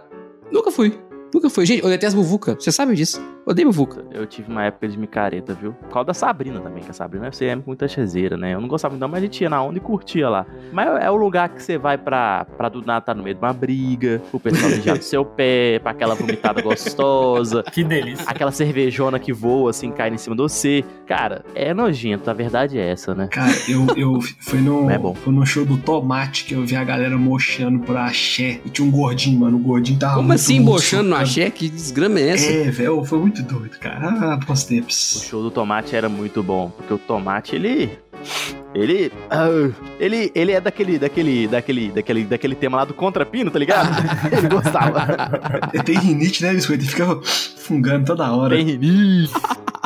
Nunca fui. Nunca fui. Gente, eu detesto Muvuca. Você sabe disso. Odeio Muvuca. Eu tive uma época de micareta, viu? Por causa da Sabrina também, que a Sabrina você é muita chezeira, né? Eu não gostava muito, não, mas a gente ia na onda e curtia lá. Mas é o lugar que você vai pra, pra do nada tá no meio de uma briga, o pessoal mijar do seu pé, pra aquela vomitada gostosa, *laughs* Que delícia. aquela cervejona que voa, assim, cai em cima de você. Cara, é nojento, a verdade é essa, né? Cara, eu, eu fui no, É bom. fui no show do Tomate que eu vi a galera mochando por axé. E tinha um gordinho, mano. O gordinho tava. Como muito assim, bochando no socando. axé? Que desgrama é essa? É, velho, foi muito doido, cara. Ah, bons O tempos. show do tomate era muito bom, porque o tomate, ele. Ele. ah, ele, ele é daquele, daquele, daquele, daquele, daquele tema lá do contrapino, tá ligado? *laughs* ele gostava. Ele tem rinite, né, Biscoito? Ele fica fungando toda hora. Tem rinite.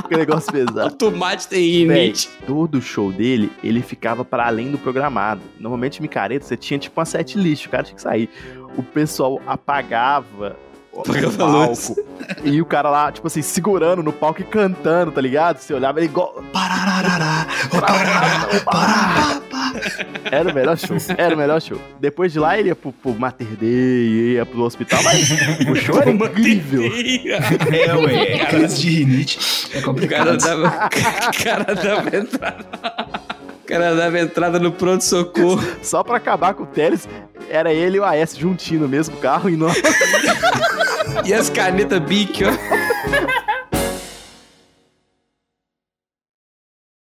Que negócio *laughs* O pesado. tomate tem Véi, rinite. todo show dele, ele ficava para além do programado. Normalmente, micareta, você tinha tipo uma set list, o cara tinha que sair. O pessoal apagava o palco. E o cara lá, tipo assim, segurando no palco e cantando, tá ligado? Você olhava ele igual. Parararará, parará, pará. Era o melhor show. Era o melhor show. Depois de lá, ele ia pro, pro Mater Dei, ia pro hospital, mas o show era *laughs* incrível. É, ué, crise de rinite. É O cara complicado. dava, *laughs* o cara dava entrada. O cara dava entrada no pronto-socorro. *laughs* Só pra acabar com o Teles, era ele e o AS juntinho no mesmo carro e nós. *laughs* E as canetas Bic, ó. *laughs*